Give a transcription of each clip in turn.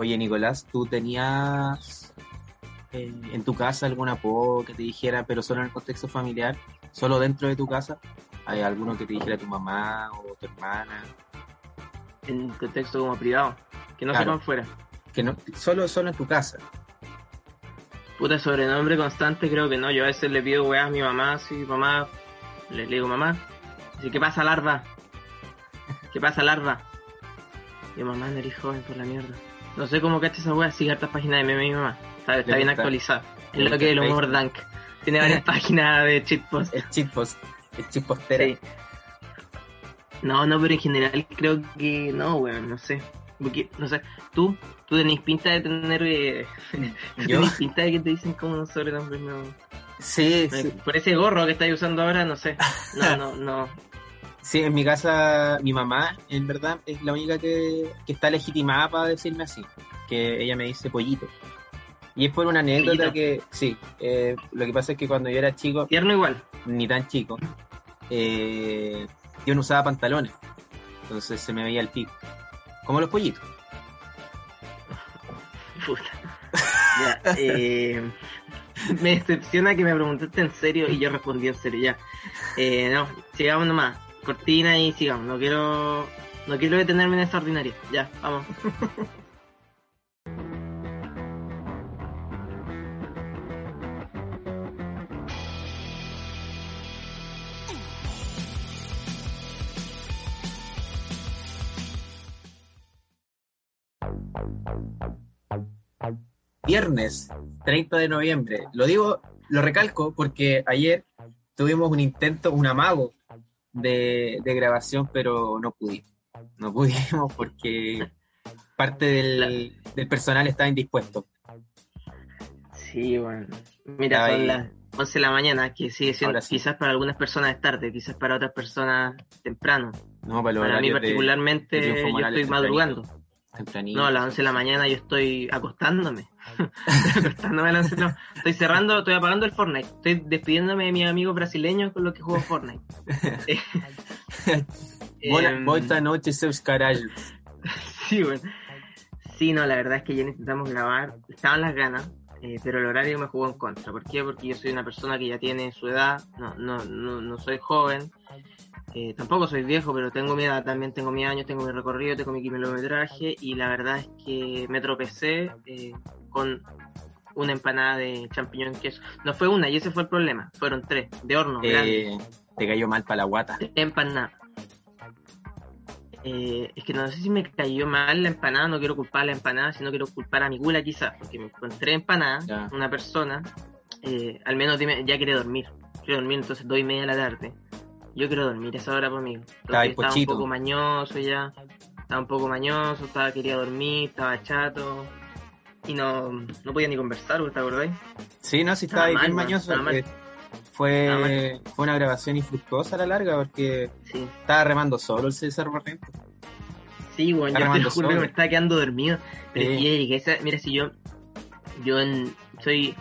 Oye, Nicolás, ¿tú tenías eh, en tu casa algún apodo que te dijera, pero solo en el contexto familiar, solo dentro de tu casa? ¿Hay alguno que te dijera tu mamá o tu hermana? En contexto como privado, que no Claro. sepan fuera. Que no, solo, solo en tu casa. Puta sobrenombre constante, creo que no. Yo a veces le pido weá a mi mamá, sí, mamá, le, le digo mamá. Dice, ¿qué pasa, larva? ¿Qué pasa, larva? Y mamá, no eres joven por la mierda. No sé cómo cacha esa weá, sigue hartas páginas de meme mi mamá. Está, bien actualizada. Es lo que es el humor dank. Tiene varias páginas de cheatpost. El chippost, el chipostera. Sí. No, no, pero en general creo que no, weón, no sé. Porque, no sé, tú, tú tenés pinta de tener. Eh, Yo, tenés pinta de que te dicen como un sobrenombre, no. sí, Me- sí, Por ese gorro que estás usando ahora, no sé. No, no, no. Sí, en mi casa, mi mamá, en verdad, es la única que, que está legitimada para decirme así. Que ella me dice pollito. Y es por una anécdota Pollito. que, sí, eh, lo que pasa es que cuando yo era chico, Tierno igual. ni tan chico, eh, yo no usaba pantalones. Entonces se me veía el pico. Como los pollitos. Puta. Ya, eh, me decepciona que me preguntaste en serio y yo respondí en serio, ya. Eh, no, sigamos nomás. Cortina y sigamos. No quiero. No quiero detenerme en esta ordinaria. Ya, vamos. Viernes 30 de noviembre. Lo digo, lo recalco porque ayer tuvimos un intento, un amago de, de grabación, pero no pudimos. No pudimos porque parte del, del personal estaba indispuesto. Sí, bueno. Mira, Ay. son las 11 de la mañana, que sigue siendo, sí. quizás para algunas personas es tarde, quizás para otras personas temprano. No, para, Para mí particularmente yo estoy madrugando. Tempranito. No, a las 11 de la mañana yo estoy acostándome. Estoy acostándome a las 11 no, Estoy cerrando, estoy apagando el Fortnite. Estoy despidiéndome de mis amigos brasileños con los que juego Fortnite. Buena, Em, buena noche, seus carallos. Sí, bueno. Sí, no, la verdad es que ya intentamos grabar, estaban las ganas, eh, pero el horario me jugó en contra. ¿Por qué? Porque yo soy una persona que ya tiene su edad, no, no, no, no soy joven, eh, tampoco soy viejo, pero tengo mi edad, también tengo mi años, tengo mi recorrido, tengo mi kilometraje y la verdad es que me tropecé eh, con una empanada de champiñón queso. No fue una y ese fue el problema, fueron tres, de horno, grande. Eh, te cayó mal para la guata. empanada. Eh, es que no sé si me cayó mal la empanada, no quiero culpar a la empanada, sino quiero culpar a mi gula quizás, porque me encontré empanada, Ya. una persona, eh, al menos dime, ya quiere dormir, quiero dormir entonces dos y media de la tarde. Yo quiero dormir esa hora por mí. Estaba estaba un poco mañoso ya, estaba un poco mañoso, estaba, quería dormir, estaba chato. Y no, no podía ni conversar, ¿te acordáis? Sí, no, sí estaba Estaba bien mañoso. estaba fue, Estaba fue una grabación infructuosa a la larga porque Sí. estaba remando solo el César Barrento. Sí, bueno, Está yo te juro que me estaba quedando dormido. Pero Sí. Eric, esa- mira, si yo, yo en, soy,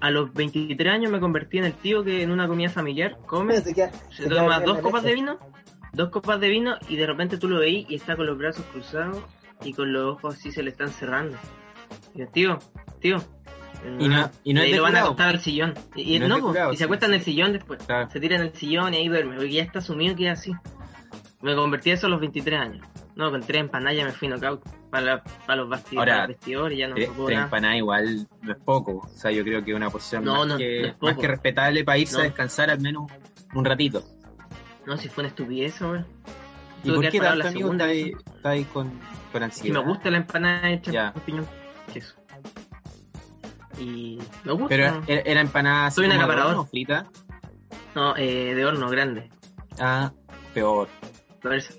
a los 23 años me convertí en el tío que en una comida familiar come, se toma dos copas de vino, dos copas de vino y de repente tú lo veís y está con los brazos cruzados y con los ojos así se le están cerrando. Y yo, tío, tío. Y no- y no ahí de lo van a acostar al sillón. Y, y Y no es no, de po, curado, y se sí, acuesta en sí. el sillón después. Claro. Se tira en el sillón y ahí duerme, porque ya está sumido que es así. Me convertí eso a los 23 años. No, con tres empanadas ya me fui knockout para, para los bastidores, Ahora, vestidores y ya no Tres, puedo tres nada. empanadas igual no es poco. O sea, yo creo que una porción No, más, no, que, no es más que respetable para irse a descansar al menos un ratito. No, si fue una estupidez, weón. ¿Y por qué tanto, la amigo, segunda está ahí, está ahí con, con Si ansiedad? me gusta la empanada hecha Ya. con piñón, queso. Y me gusta. Pero era, era empanada Soy un acaparador. frita. No, eh, de horno grande. Ah, peor.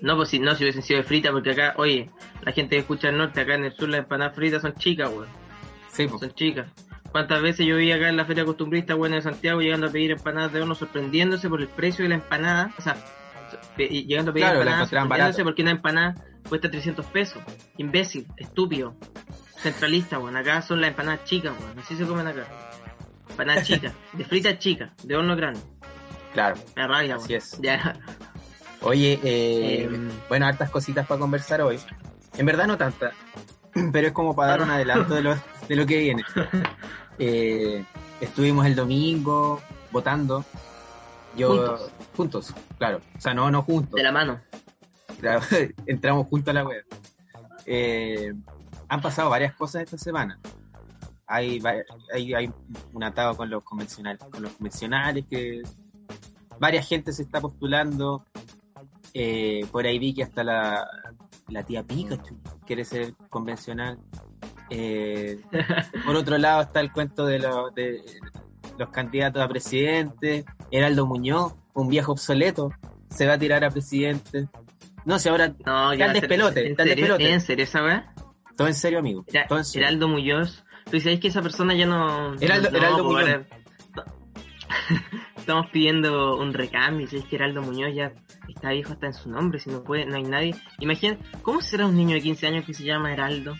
No, pues si no, si hubiesen sido de frita, porque acá, oye, la gente que escucha el norte, acá en el sur las empanadas fritas son chicas, weón. Sí, po. Son chicas. ¿Cuántas veces yo vi acá en la feria costumbrista, bueno, de Santiago, llegando a pedir empanadas de horno, sorprendiéndose por el precio de la empanada? O sea, llegando a pedir Claro, la empanadas, sorprendiéndose porque una empanada cuesta 300 pesos. Imbécil, estúpido, centralista, weón. Acá son las empanadas chicas, weón. Así se comen acá. Empanadas chicas, de fritas chicas, de horno grande. Claro. Me rabia, Así weón. es. Ya. Oye, eh, bueno, hartas cositas para conversar hoy. En verdad no tantas, pero es como para dar un adelanto de lo, de lo que viene. Eh, estuvimos el domingo votando. Yo, Juntos. juntos, claro. O sea, no, no juntos. De la mano. Claro, entramos juntos a la web. Eh, han pasado varias cosas esta semana. Hay, hay, hay un atado con los convencionales, con los convencionales que varias gente se está postulando. Eh, por ahí vi que hasta la, la tía Pikachu quiere ser convencional. Eh, por otro lado está el cuento de, los de los candidatos a presidente. Heraldo Muñoz, un viejo obsoleto, se va a tirar a presidente. No sé, ahora No, ya, despelote, ¿En el serio? despelote. ¿En serio esa weá? todo en serio, amigo. Era- Todo en serio. Heraldo Muñoz. Tú sabes que esa persona ya no. Heraldo- no, Heraldo pues, Muñoz. Estamos pidiendo un recambio. Si es que Heraldo Muñoz ya está viejo hasta en su nombre. Si no puede, no hay nadie. Imagina, ¿cómo será un niño de 15 años que se llama Heraldo?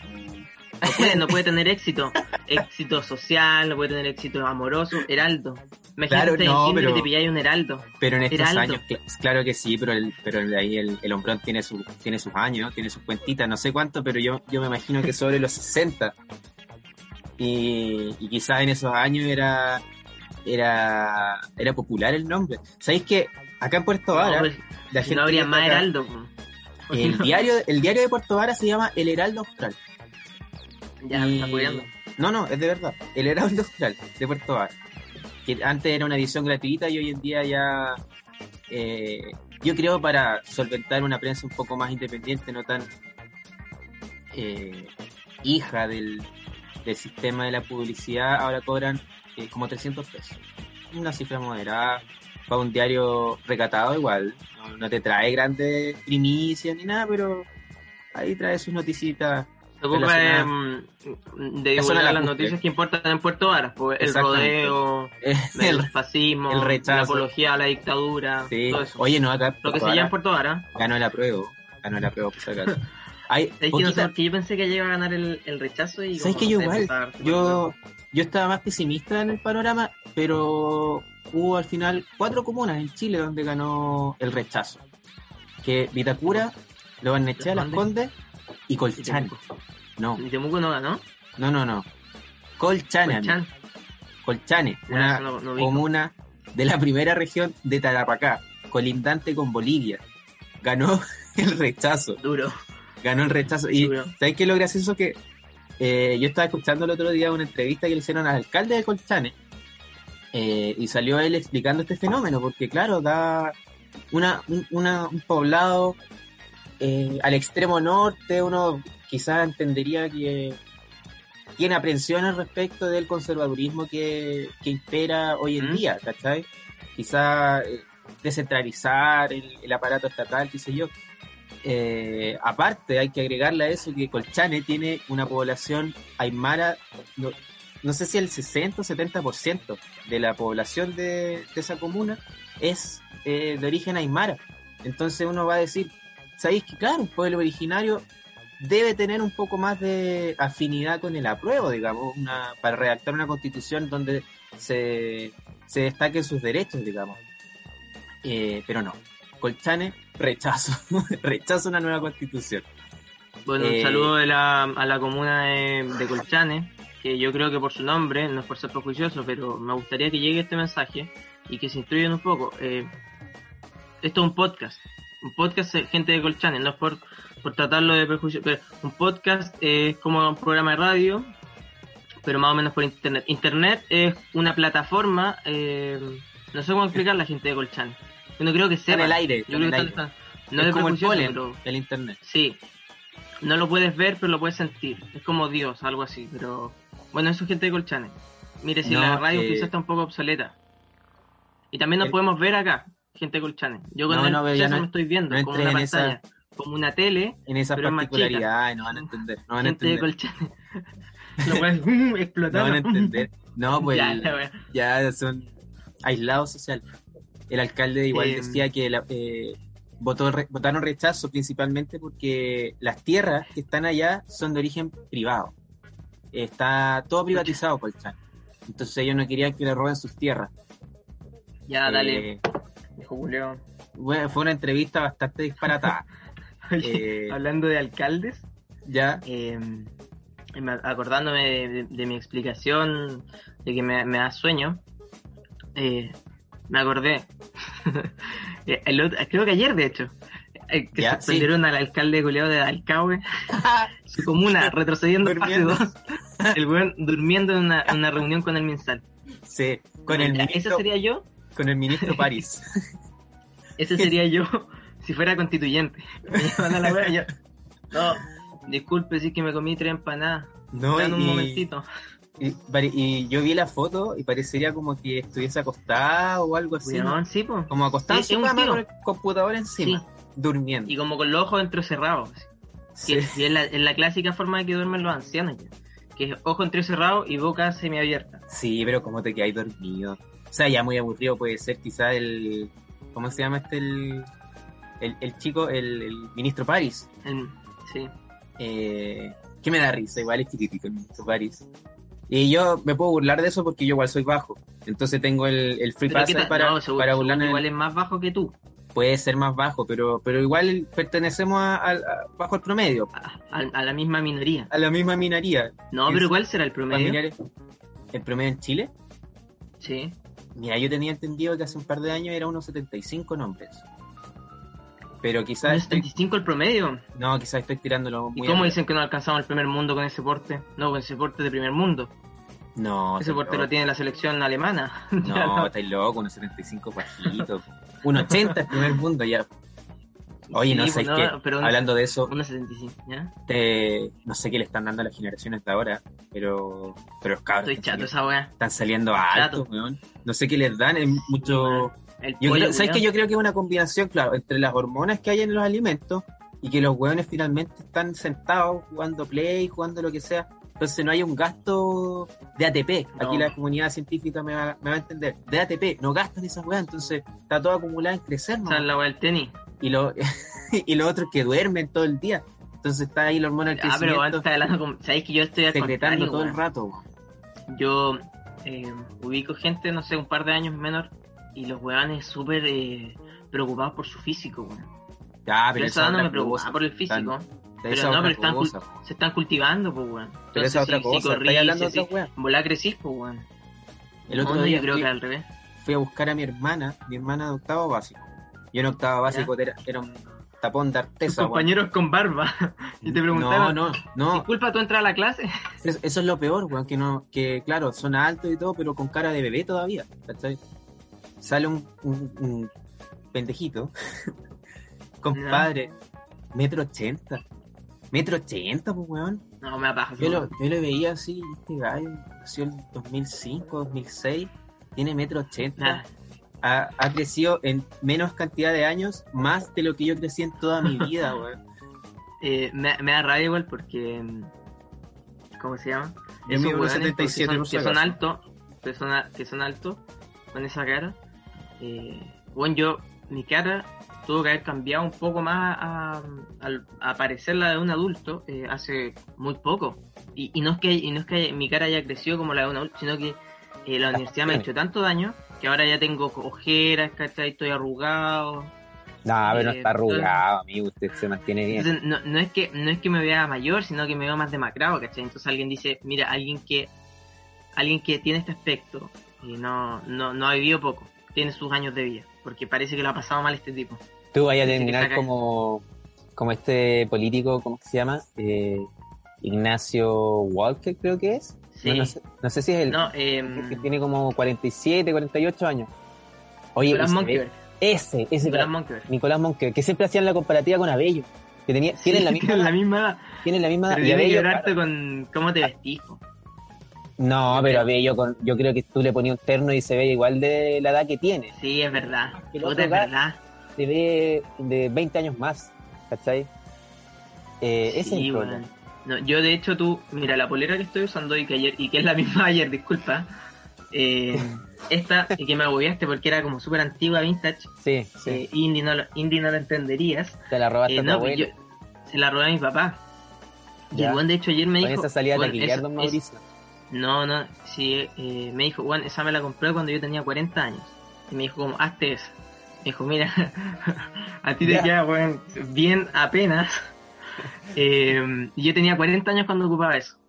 No puede, no puede tener éxito. Éxito social, no puede tener éxito amoroso. Heraldo. Imagínate Claro, no, pero- que te pilláis un Heraldo. Pero en estos Heraldo. años, cl- claro que sí, pero, el, pero ahí el, el hombrón tiene, su, tiene sus años, tiene sus cuentitas, no sé cuánto, pero yo, yo me imagino que sobre los 60. Y, y quizás en esos años era, era, era popular el nombre. ¿Sabéis que acá en Puerto Vara, No, la si gente no habría más acá- Heraldo. el diario, el diario de Puerto Vara se llama El Heraldo Austral. Ya, me Y- está apoyando. No, no, es de verdad. El Heraldo Austral de Puerto Vara. Que antes era una edición gratuita y hoy en día ya. eh, yo creo para solventar una prensa un poco más independiente, no tan eh, hija del, del sistema de la publicidad, ahora cobran eh, como 300 pesos. Una cifra moderada. Para un diario recatado, igual. No, no te trae grandes primicias ni nada, pero ahí trae sus noticitas Se ocupa de no divulgar la las noticias que importan en Puerto Varas, el rodeo, el, fascismo, el rechazo. la apología a la dictadura, sí. todo eso. Oye, no, acá Lo que se llama en Puerto Varas. ganó el apruebo. Ganó el apruebo, por si acaso. Hay que no sé yo pensé que iba a ganar el, el rechazo y ¿Sabes como, que no yo sé, igual? Yo, yo estaba más pesimista en el panorama, pero hubo al final cuatro comunas en Chile donde ganó el rechazo. Que Vitacura, Lo Barnechea, ¿Las Condes y. Colchane. No, ¿Y Temuco no ganó? no, no, no. Colchane. Colchane, una no- no comuna de la primera región de Tarapacá, colindante con Bolivia. Ganó el rechazo. Duro. Ganó el rechazo. Y. ¿sabes qué es lo gracioso? Que eh, yo estaba escuchando el otro día una entrevista que le hicieron al alcalde de Colchane eh, y salió él explicando este fenómeno, porque claro, da una, un, una- un poblado eh, al extremo norte, uno quizás entendería que tiene aprensiones respecto del conservadurismo que, que impera hoy en ¿Mm? día, ¿cachai? Quizás descentralizar el, el aparato estatal, qué sé yo. Eh, aparte, hay que agregarle a eso que Colchane tiene una población aymara, no, sé si el 60 o 70% de la población de, de esa comuna es eh, de origen aymara. Entonces uno va a decir, ¿sabéis que claro, un pueblo originario debe tener un poco más de afinidad con el apruebo, digamos, una, para redactar una constitución donde se, se destaquen sus derechos, digamos. Eh, pero no. Colchane, rechazo. rechazo una nueva constitución. Bueno, Eh, un saludo de la, a la comuna de, de Colchane, que yo creo que por su nombre, no es por ser prejuicioso, pero me gustaría que llegue este mensaje y que se instruyan un poco. Eh, esto es un podcast, un podcast de gente de Colchane, no es por, por tratarlo de prejuicio, pero un podcast es como un programa de radio, pero más o menos por internet. Internet es una plataforma, eh, no sé cómo explicar la gente de Colchane. Yo no creo que sepa. en el aire. Yo creo que aire. no es es como el polen, pero el internet. Sí. No lo puedes ver, pero lo puedes sentir. Es como Dios, algo así. Pero bueno, eso es gente de Colchane. Mire, si No, la radio quizás está un poco obsoleta. Y también nos el- podemos ver acá. gente de Colchane. Yo con No, el no, no- me estoy viendo como una esa- pantalla, como una tele, En esas Pero particularidades no van a entender. No van a gente de entender. Colchane. Lo cual mm, No van a entender. No, pues Ya, ya son aislados social. El alcalde igual Eh, decía que la- eh, votó, votaron rechazo principalmente porque las tierras que están allá son de origen privado. Está todo privatizado chat. Entonces ellos no querían que le roben sus tierras. Ya, dale, Eh, dijo Julio. bueno, fue una entrevista bastante disparatada. Oye, eh, hablando de alcaldes, ya, eh, me- acordándome de, de- de mi explicación de que me, me da sueño, eh, me acordé. Eh, el otro- creo que ayer, de hecho, eh, que Ya, suspendieron al alcalde goleado de Alcahue, su comuna, retrocediendo Durmiendo. 2. El weón durmiendo en una, reunión con el Minsal. sí, con el ministro, Ese sería yo, con el ministro París. ese sería yo si fuera constituyente. Me a la wea, yo, no, disculpe, sí que me comí tres empanadas. No, Dame un y- momentito. Y, y yo vi la foto y parecería como que estuviese acostado o algo así. ¿no? Weón, sí, po. Como acostado en su cama con el computador encima, Sí. durmiendo. Y como con los ojos entrecerrados. Sí. Que, y es, la, es la clásica forma de que duermen los ancianos. ya. Que es ojo entrecerrado y boca semiabierta. Sí, pero como te quedáis dormido. O sea, ya muy aburrido puede ser quizá el... ¿Cómo se llama este? El, el, el chico, el, el ministro París. Sí. Eh, que me da risa, igual es chiquitito el ministro París. Y yo me puedo burlar de eso porque yo igual soy bajo. Entonces tengo el, el free pass para, no, seguro, para seguro burlarme. igual es más bajo que tú. Puede ser más bajo, pero, pero igual pertenecemos a, a- a- bajo el promedio. A, la misma minoría. A la misma minaría. No, ¿Y pero ¿cuál será el promedio? familiares. ¿El promedio en Chile? Sí. Mira, yo tenía entendido que hace un par de años era unos 75 nombres. Pero quizás estoy, 75 el promedio. no, quizás estoy tirándolo ¿Y muy cómo arriba. dicen que no alcanzamos el primer mundo con ese porte? No, con ese porte de primer mundo. No, ese porte lo tiene la selección alemana. No, estáis loco, unos 75 bajitos. un 80 el primer mundo ya. Oye, no sé pues, qué. pero Hablando de eso, Unos 75, ¿ya? te- no sé qué le están dando a las generaciones de ahora, pero, pero los cabros Estoy chato saliendo, esa weá. están saliendo altos, weón. No sé qué les dan, es mucho. El Yo pollo, creo, ¿Sabes que Yo creo que es una combinación, claro, entre las hormonas que hay en los alimentos y que los hueones finalmente están sentados jugando play, jugando lo que sea. Entonces no hay un gasto de ATP. Aquí la comunidad científica me va, me va a entender. De ATP, no gastan esas weas, entonces está todo acumulado en crecer, ¿no? Esa es la del tenis. Y lo, y lo otro es que duermen todo el día. Entonces está ahí la hormona del Ah, pero está hablando con... ¿Sabéis que yo estoy secretando todo el rato. Yo eh, ubico gente, no sé, un par de años menor y los weones súper eh, preocupados por su físico, weón. Ya, Pero esa esa no me preocupa por el físico. Pero no, otra pero están, cul- se están cultivando, pues, weón. Pero esa Entonces, otra si- cosa. si corrí, hablando de si- otra wea. si- volá crecís, pues, weón. El otro No, día yo creo fui- que al revés. fui a buscar a mi hermana, mi hermana de octavo básico. Yo en octavo básico era, era un tapón de Tus artesa. weón. compañeros con barba. y te preguntaron, No, no, no. disculpa, ¿tú entras a la clase? Es- Eso es lo peor, weón, que no, que claro, son altos y todo, pero con cara de bebé todavía. ¿cachai? Sale un, un, un pendejito, compadre, metro ochenta. Metro ochenta, pues weón. No, me apaja. Yo lo, yo lo veía así, este gallo nació en 2005, 2006, tiene metro ochenta. Nah, ha, ha crecido en menos cantidad de años, más de lo que yo crecí en toda mi vida, weón. eh, me, me da rabia igual porque... mm, ¿Cómo se llama? Yo Esos weones 1,77 que son, que son altos, que son, que son altos, con esa cara. Eh, bueno, yo, mi cara tuvo que haber cambiado un poco más a, al- a parecer la de un adulto eh, hace muy poco. Y, y no es que y no es que mi cara haya crecido como la de un adulto, sino que eh, la universidad me ha hecho tanto daño que ahora ya tengo ojeras, ¿cachai? Estoy arrugado. No, pero no Eh, está arrugado, amigo. Usted se mantiene bien. Entonces, no, no es que no es que me vea mayor, sino que me veo más demacrado, ¿cachai? Entonces alguien dice, mira, alguien que alguien que tiene este aspecto y no, no, no ha vivido poco, tiene sus años de vida, porque parece que lo ha pasado mal este tipo. Tú vayas a terminar como, como este político, ¿cómo se llama? Eh, Ignacio Walker, creo que es. Sí. No, no sé, no sé si es el No, el que eh, tiene como 47, 48 años. Oye, Nicolás Monkeberg. ese, ese Nicolás Monkeberg. Nicolás Monkeberg, que siempre hacían la comparativa con Abello. Que tenía, tienen la misma, Tienen la misma edad, tienen la misma pero y Abello, llorarte claro, con cómo te vestís. po. No, pero a yo, con, yo creo que tú le ponías un terno y se ve igual de la edad que tiene. Sí, es verdad. El otro es verdad. Se ve de 20 años más, ¿cachai? Eh, ese es el problema. No, yo de hecho tú, mira, la polera que estoy usando y que ayer, y que es la misma ayer, disculpa. eh, esta, y que me agobiaste porque era como súper antigua, vintage, Sí, sí. eh, indie, no, lo- indie no lo entenderías. Te la robaste Eh, a tu no, pues yo- se la robé a mi papá. Y Ya. el buen de hecho ayer me Con dijo. esa salida "Weón, taquillear, esa- don es- Mauricio. No, no, sí, eh, me dijo, bueno, esa me la compré cuando yo tenía 40 años. Y me dijo, como, hazte esa. Me dijo, mira, a ti te queda, weón, bien apenas. Eh, yo tenía 40 años cuando ocupaba eso.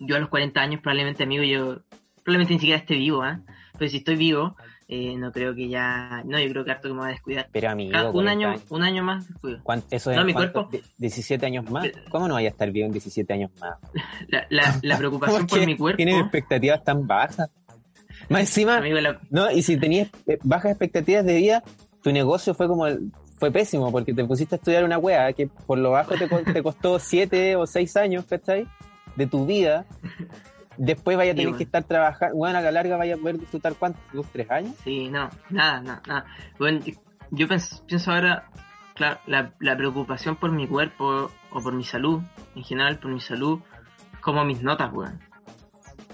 Yo a los 40 años, probablemente, amigo, yo probablemente ni siquiera esté vivo, ¿ah? Pero si estoy vivo, eh, no creo que ya. No, yo creo que harto que me va a descuidar. Pero amigo, Cada- un 40 año, años. un año más descuido. ¿Cuánto- ¿Eso es No, mi cuerpo- ¿De- ¿17 años más? ¿Cómo no vaya a estar vivo en 17 años más? La, la, la preocupación ¿Por mi cuerpo. Tienes expectativas tan bajas. Más encima, Amigo, la, no, y si tenías eh, bajas expectativas de vida, tu negocio fue como el- fue pésimo porque te pusiste a estudiar una wea que por lo bajo te, co- te costó 7 o 6 años, ¿cachai? De tu vida. Después vaya a tener bueno. que estar trabajando, bueno, a la larga vaya a poder disfrutar cuánto, dos, tres años. Sí, no, nada, nada, nada. Bueno, yo- pienso ahora, claro, la, la preocupación por mi cuerpo o por mi salud, en general por mi salud, como mis notas, weón.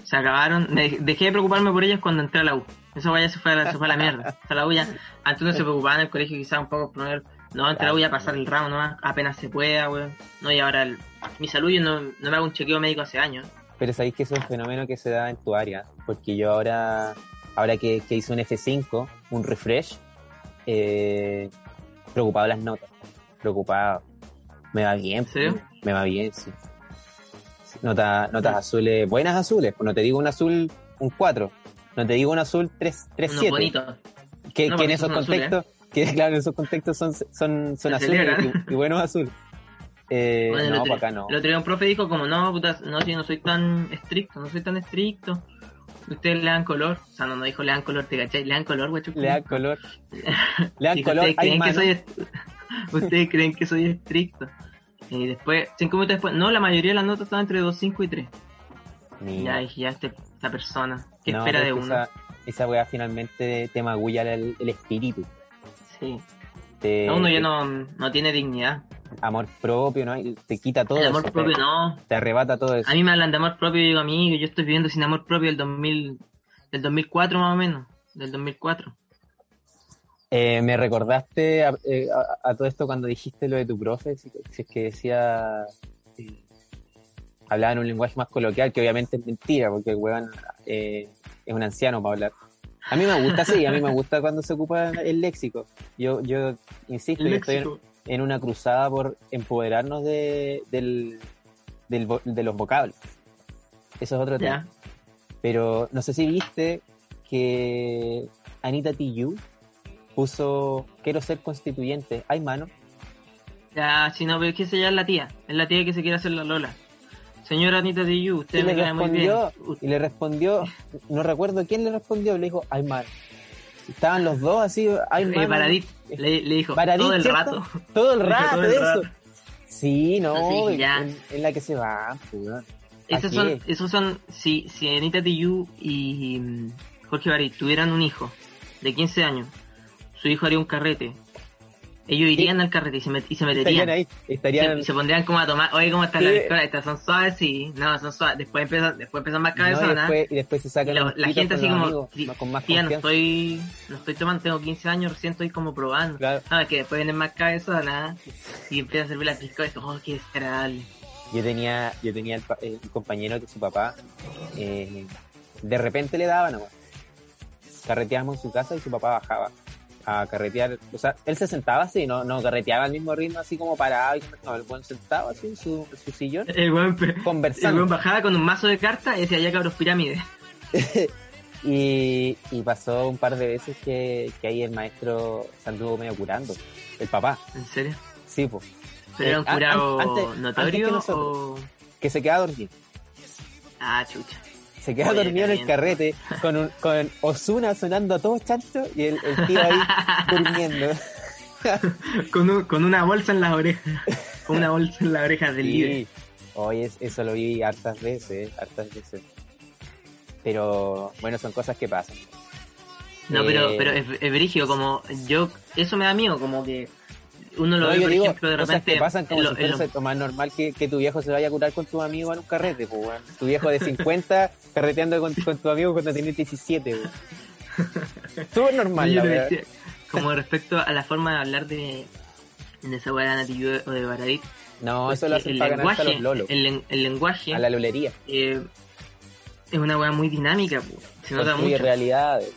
Se acabaron, me dejé de preocuparme por ellas cuando entré a la U. Eso vaya, se fue a la, se fue a la mierda. A la U ya, antes uno se preocupaba en el colegio quizás un poco por poner, no, entré a la U ya pasar el ramo, no, apenas se pueda, weón. No, y ahora el- mi salud yo no, no me hago un chequeo médico hace años. Pero sabéis que es un fenómeno que se da en tu área, porque yo ahora, ahora que, que hice un F5, un refresh, eh, preocupado las notas, preocupado. Me va bien, me va bien, sí. Nota, notas azules, buenas azules, pues no te digo un azul, un 4, no te digo un azul 3, 3 Unos 7, bonitos. que, No, que en esos son azules, contextos, que claro, en esos contextos son, son, son azules y buenos azules. Eh, Bueno, no, otro- para acá no. El otro día un profe dijo como, no, puta, no, si no soy tan estricto, no soy tan estricto. Ustedes le dan color. O sea, no, no dijo le dan color, ¿te cachai? Le dan color, guacho. Le dan color. Le dan color. Ustedes creen, que soy ustedes creen que soy estricto. Y después, cinco minutos después, no, la mayoría de las notas están entre 2, 5 y 3. Mira. Ya dije, ya este, esta persona, ¿qué No, espera de uno? Esa, esa weá finalmente te magulla el, el espíritu. Sí. Te, No, uno ya te- no, no tiene dignidad. Amor propio, ¿no? Y Te quita todo el eso. amor te- propio no. Te arrebata todo eso. A mí me hablan de amor propio y yo digo, amigo, yo estoy viviendo sin amor propio del 2000, del 2004 más o menos, del 2004. Eh, me recordaste a, eh, a- a todo esto cuando dijiste lo de tu profe, si, si es que decía. eh, hablaba en un lenguaje más coloquial, que obviamente es mentira, porque el weón eh, es un anciano para hablar. A mí me gusta, sí, a mí me gusta cuando se ocupa el léxico. Yo, yo insisto, que estoy en, una cruzada por empoderarnos de, del, del de los vocablos. Eso es otro tema. Pero no sé si viste que Anita Tijoux puso quiero ser constituyente. ¿Hay mano? Ya, si no, pero es que esa ya es la tía. Es la tía que se quiere hacer la Lola. Señora Anita Tijoux, usted Y me le cae muy bien. respondió, y le respondió, no recuerdo quién le respondió, le dijo, hay mano. Estaban los dos así, hay Eh. Baradit le, le dijo Baradit, todo el ¿cierto? rato. Todo el rato todo el eso. Sí, no, en la que se va, pues. Esos ¿A son, esos son, si, si Anita Tijoux y mm, Jorge Baradit tuvieran un hijo de 15 años, su hijo haría un carrete. Ellos irían al carrete y se, met- y se Estarían meterían. ahí, estarían... Se, se pondrían como a tomar, oye, ¿cómo están Sí. las escuelas? Estas son suaves, sí, no, son suaves. Después empiezan, después empiezan más no, y, cabezonas. después, y después se sacan Y la, unos la gente así como, amigos, "Tí- más- con más tía, no estoy, no estoy tomando, tengo 15 años, recién estoy como probando. Claro. No, es que después vienen más cabezonas y empiezan a servir la piscola y esto, oh, qué desagradable. Yo tenía, yo tenía el, pa- eh, compañero que su papá eh, de repente le daba nomás. Carreteábamos en su casa y su papá bajaba a carretear. O sea, él se sentaba así, no, no carreteaba al mismo ritmo, así como parado. No, el buen sentado así en su, en su sillón, El buen, el conversando. buen bajaba con un mazo de cartas y decía, ya cabros pirámides. Y, y pasó un par de veces que, que ahí el maestro se anduvo medio curando. El papá, ¿En serio? sí, pues. ¿Pero era un Eh, an- curado an- antes- notorio antes que o...? Que se queda dormido. Ah, chucha. Se queda Oye, dormido en el carrete con, un, con Osuna sonando a todo chancho y el, el tío ahí durmiendo. con, un- con una bolsa en las orejas. Con una bolsa en las orejas del Sí. líder. Oye, es- eso lo vi hartas veces, hartas veces. Pero bueno, son cosas que pasan. No, pero, Eh, pero es, es brígido, como yo, eso me da miedo, como que uno lo No, ve, por digo, ejemplo, de repente. que pasan como si lo- en fuese lo- más normal que, que tu viejo se vaya a curar con tu amigo en un carrete, pues, weón. Tu viejo de 50 carreteando con, con tu amigo cuando tienes 17, weón. Súper normal, la decía, como respecto a la forma de hablar de, de esa weá de Nati o de Baradit. No, eso lo hacen para ganarse a los lolos, el, len- el lenguaje a la lolería. eh, es una weá muy dinámica, po. se nota mucho. realidades.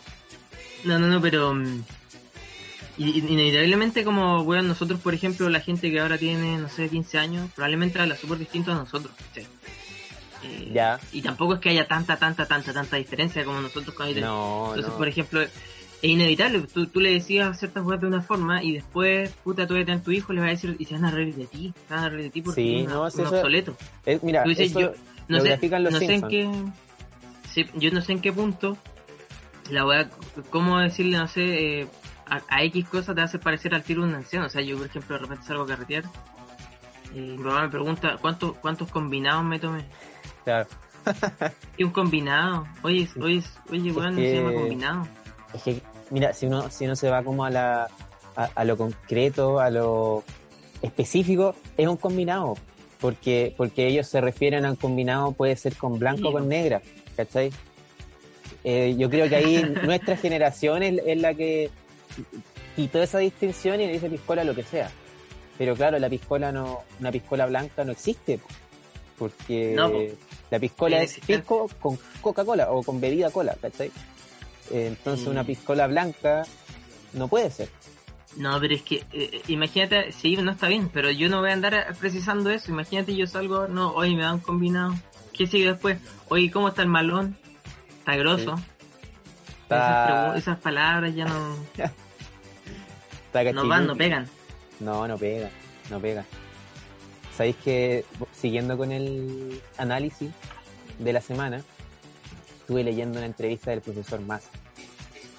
No, no, no, pero mm, y- inevitablemente como weón, nosotros, por ejemplo, la gente que ahora tiene, no sé, 15 años, probablemente habla súper distinto a nosotros. ¿cachai? Eh, Ya. Y tampoco es que haya tanta, tanta, tanta, tanta diferencia como nosotros No, Entonces, no. por ejemplo, es inevitable. Tú, tú le decías ciertas cosas de una forma y después, puta, tú vas a tener tu hijo, le vas a decir, y se van a reír de ti, se van a reír de ti porque Sí, eres una- no, si un eso- obsoleto. Eh, mira, Tú dices, eso yo no sé, no sé en qué, sí, yo no sé en qué punto la weá, cómo decirle, no sé, eh, a, a X cosas te hace parecer al tiro de un anciano. O sea, yo, por ejemplo, de repente salgo a carretear y mi papá me pregunta, ¿cuántos, cuántos combinados me tomé? Claro. ¿Qué un combinado? Oye, oye, oye, weón, no se que- llama combinado. Es que, mira, si uno, si uno se va como a la a, a lo concreto, a lo específico, es un combinado. Porque, porque ellos se refieren a un combinado, puede ser con blanco o Sí. con negra, ¿cachai? Eh, yo creo que ahí nuestra generación es, es la que quitó esa distinción y le dice piscola lo que sea. Pero claro, la piscola no, una piscola blanca no existe, po. porque No, la piscola es pisco con Coca-Cola o con bebida cola, ¿cachai? Eh, entonces Mm. una piscola blanca no puede ser. No, pero es que, eh, imagínate, sí, no está bien, pero yo no voy a andar precisando eso. Imagínate, yo salgo, no, hoy me dan combinado. ¿Qué sigue después? Oye, ¿cómo está el malón? Está grosso. Está, pregu- esas palabras ya no, está no van, no pegan. No, no pega, no pega. Sabéis que, siguiendo con el análisis de la semana, estuve leyendo una entrevista del profesor Massa,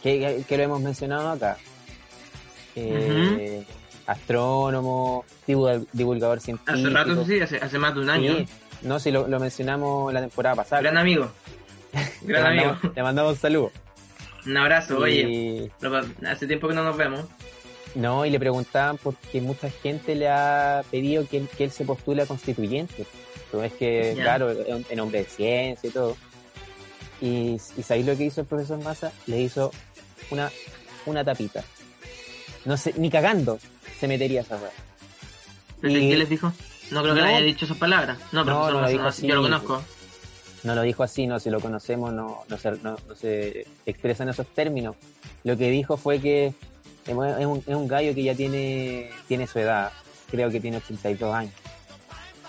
que, que lo hemos mencionado acá. Eh, Astrónomo, divulga- divulgador científico. Hace rato, sí, hace, hace más de un año. Sí, no, si lo, lo mencionamos la temporada pasada. Gran amigo. le, Gran amigo. mandamos, le mandamos un saludo. Un abrazo, oye. Y- Hace tiempo que no nos vemos. No, y le preguntaban porque mucha gente le ha pedido que él, que él se postule a constituyente. Entonces es que, Ya. claro, en hombre de ciencia y todo. Y, y ¿sabéis lo que hizo el profesor Massa? Le hizo una, una tapita. No sé, ni cagando se metería esa weá. ¿Desde Y- qué les dijo? No creo que No. le haya dicho esas palabras. No, pero No, profesor no lo Massa, dijo no, así. yo lo conozco. No lo dijo así, no, si lo conocemos no, no, se, no, no se expresa en esos términos. Lo que dijo fue que es un, es un gallo que ya tiene, tiene su edad, creo que tiene 82 años.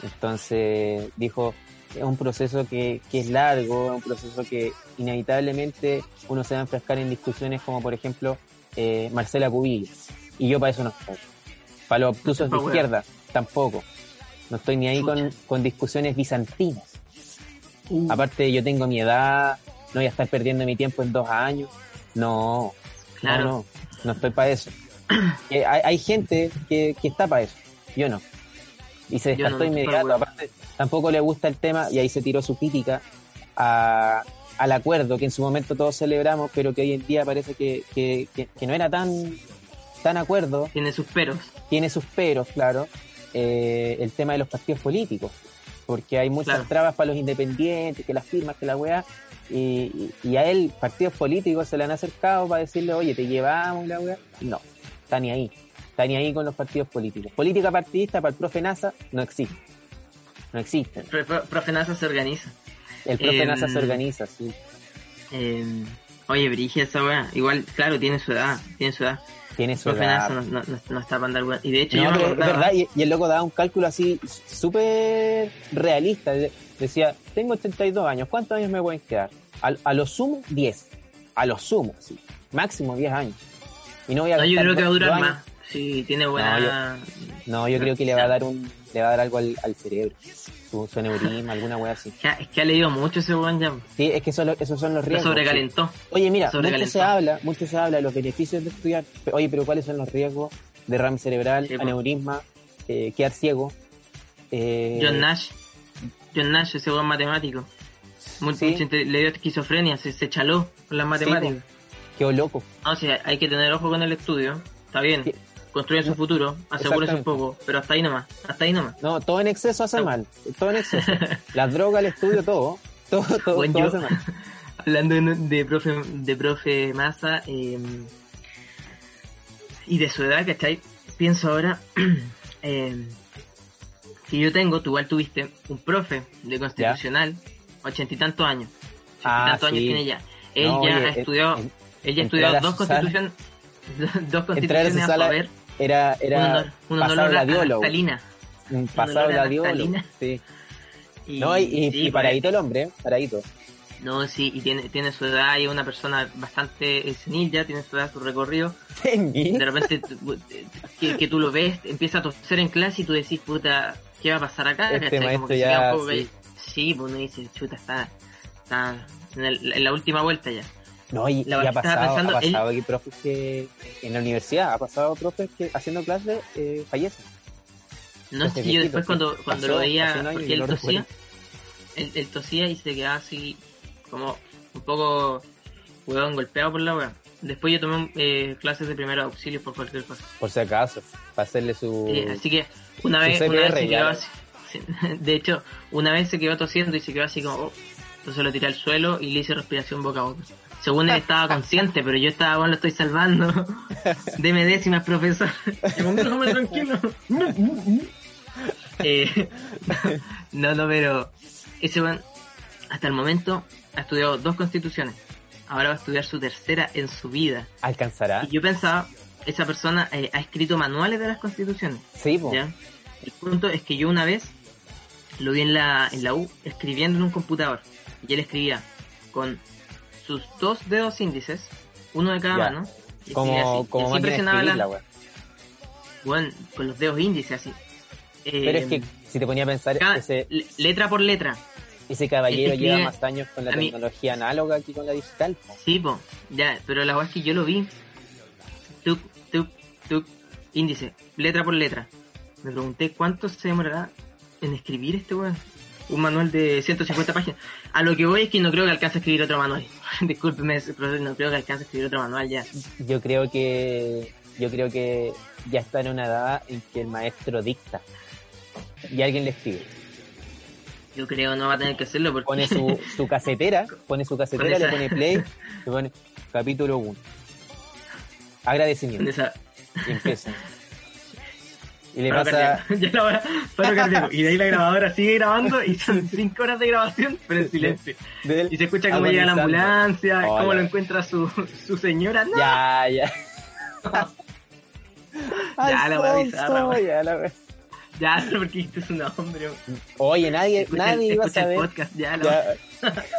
Entonces dijo, es un proceso que, que es largo, es un proceso que inevitablemente uno se va a enfrascar en discusiones como por ejemplo eh, Marcela Cubillo. Y yo para eso no estoy. Para los obtusos de izquierda, tampoco. No estoy ni ahí con, con discusiones bizantinas. Aparte, yo tengo mi edad, no voy a estar perdiendo mi tiempo en dos años. No, Claro. no, no, no estoy para eso. Hay, hay gente que, que está para eso, yo no. Y se no, descartó no inmediato. Aparte, tampoco le gusta el tema y ahí se tiró su crítica a- al acuerdo que en su momento todos celebramos, pero que hoy en día parece que, que, que- que no era tan, tan acuerdo Tiene sus peros. tiene sus peros, claro, eh, el tema de los partidos políticos, porque hay muchas Claro. trabas para los independientes, que las firmas, que la weá, y, y- a él partidos políticos se le han acercado para decirle, oye, te llevamos la weá, no, está ni ahí, está ni ahí con los partidos políticos. Política partidista para el profe NASA no existe, no existe. Pro- Profe Nasa se organiza. El profe Em, NASA se organiza, sí. Eh, oye, Brigia esa weá. Igual, claro, tiene su edad. Tiene su edad. Tiene su edad. No, no, no- no está para andar. Y de hecho, No, yo pero es verdad, y, y el loco daba un cálculo así súper realista. De- Decía, tengo 82 años, ¿cuántos años me pueden quedar? A, a lo sumo, 10. A lo sumo, sí. Máximo 10 años. Y no voy a No, yo creo que va a durar más. Sí, tiene buena. No, yo creo que le va a dar un, le va a dar algo al, al cerebro. Su, su alguna wea así. Es que, ha leído mucho ese weón ya. Sí, es que eso, lo- esos son los Lo riesgos. sí. sobrecalentó. Oye, mira, mucho Sobrecalentó. se habla, mucho se habla de los beneficios de estudiar. Oye, pero ¿cuáles son los riesgos? Derrame cerebral, Sí, aneurisma, eh, quedar ciego. eh, John Nash. John Nash, ese weón matemático. Mu- Sí. le dio esquizofrenia, se, se chaló con las matemáticas. Qué loco. No, sí, hay que tener ojo con el estudio. Está bien. Construyen su futuro, asegúrese un poco, pero hasta ahí nomás, hasta ahí nomás. No, todo en exceso hace No. mal. Todo en exceso. Las drogas, el estudio, todo. Todo, todo, Bueno, todo yo- hace mal. Hablando de, profe, de profe Massa eh, y de su edad, ¿cachai? Pienso ahora eh, que yo tengo, tú igual tuviste, un profe de constitucional, ochenta y tantos años. Ochenta Ah, y tantos años tiene ya. Él No, ya oye, ha estudiado, él ya ha estudiado dos constituciones, dos a constituciones a saber, Era, un era un pasado naftalina. Un pasado a gladiólogo. naftalina. Sí. Y, No, y, y, sí, y pues, paradito el hombre, ¿eh? paradito. No, sí, y tiene, tiene su edad y es una persona bastante senil ya, tiene su edad, su recorrido. De repente, que, que tú lo ves, empieza a toser en clase y tú decís, puta, ¿qué va a pasar acá? Este. Como que ya, queda un poco sí. call- Sí, pues uno dice, chuta, está, está en, el- en la última vuelta ya. No, y, La y ha pasado, pensando, ha pasado que profes que en la universidad, ha pasado profes que haciendo clases eh, fallecen. No sé, yo después sí. cuando, cuando Pasó lo veía, porque él tosía, él, él tosía y se quedaba así, como un poco, huevón, golpeado por la wea. Después yo tomé eh, clases de primeros auxilios por cualquier cosa. Por si acaso, para hacerle su... Así que una vez, una vez se quedó así. sí, De hecho, una vez se quedó tosiendo y se quedó así como. oh, entonces lo tiré al suelo y le hice respiración boca a boca. Según él estaba consciente, pero yo estaba, bueno, lo estoy salvando. Deme décimas, profesor. Tranquilo. Eh, no, no, pero ese weón, hasta el momento, ha estudiado dos constituciones. Ahora va a estudiar su tercera en su vida. ¿Alcanzará? Y yo pensaba, esa persona eh, ha escrito manuales de las constituciones. Sí, po. ¿ya? El punto es que yo una vez lo vi en la, en la U escribiendo en un computador. Y él escribía con sus dos dedos índices, uno de cada Ya. mano. y como, así. como y así máquina de presionaba la- bueno, con los dedos índices así. Eh, Pero es que si te ponía a pensar, cada- ese, le- letra por letra. ese caballero lleva más años con la a mí- tecnología análoga que con la digital. po. Sí, po, ya, pero la verdad es que yo lo vi. Tuk, tuk, tuk, índice, letra por letra. Me pregunté cuánto se demorará en escribir este weón. Un manual de 150 páginas. A lo que voy es que no creo que alcance a escribir otro manual. Discúlpeme, profesor, no creo que alcance a escribir otro manual ya. Yo creo que yo creo que ya está en una edad en que el maestro dicta y alguien le escribe. Yo creo no va a tener que hacerlo porque Pone su, su casetera, pone su casetera, le pone play, le pone capítulo 1. con Agradecimiento. esa- Y empieza. Y le pasa, paro de ahí la grabadora sigue grabando y son 5 horas de grabación, pero en silencio. Y se escucha cómo llega la ambulancia, Hola. cómo lo encuentra su, su señora. No, Ya, ya. Ya, la bizarra, wea. ya, la. Ya, sé porque este es un hombre. Oye, nadie, Escucha, nadie iba a escucha el saber. podcast, ya, Ya,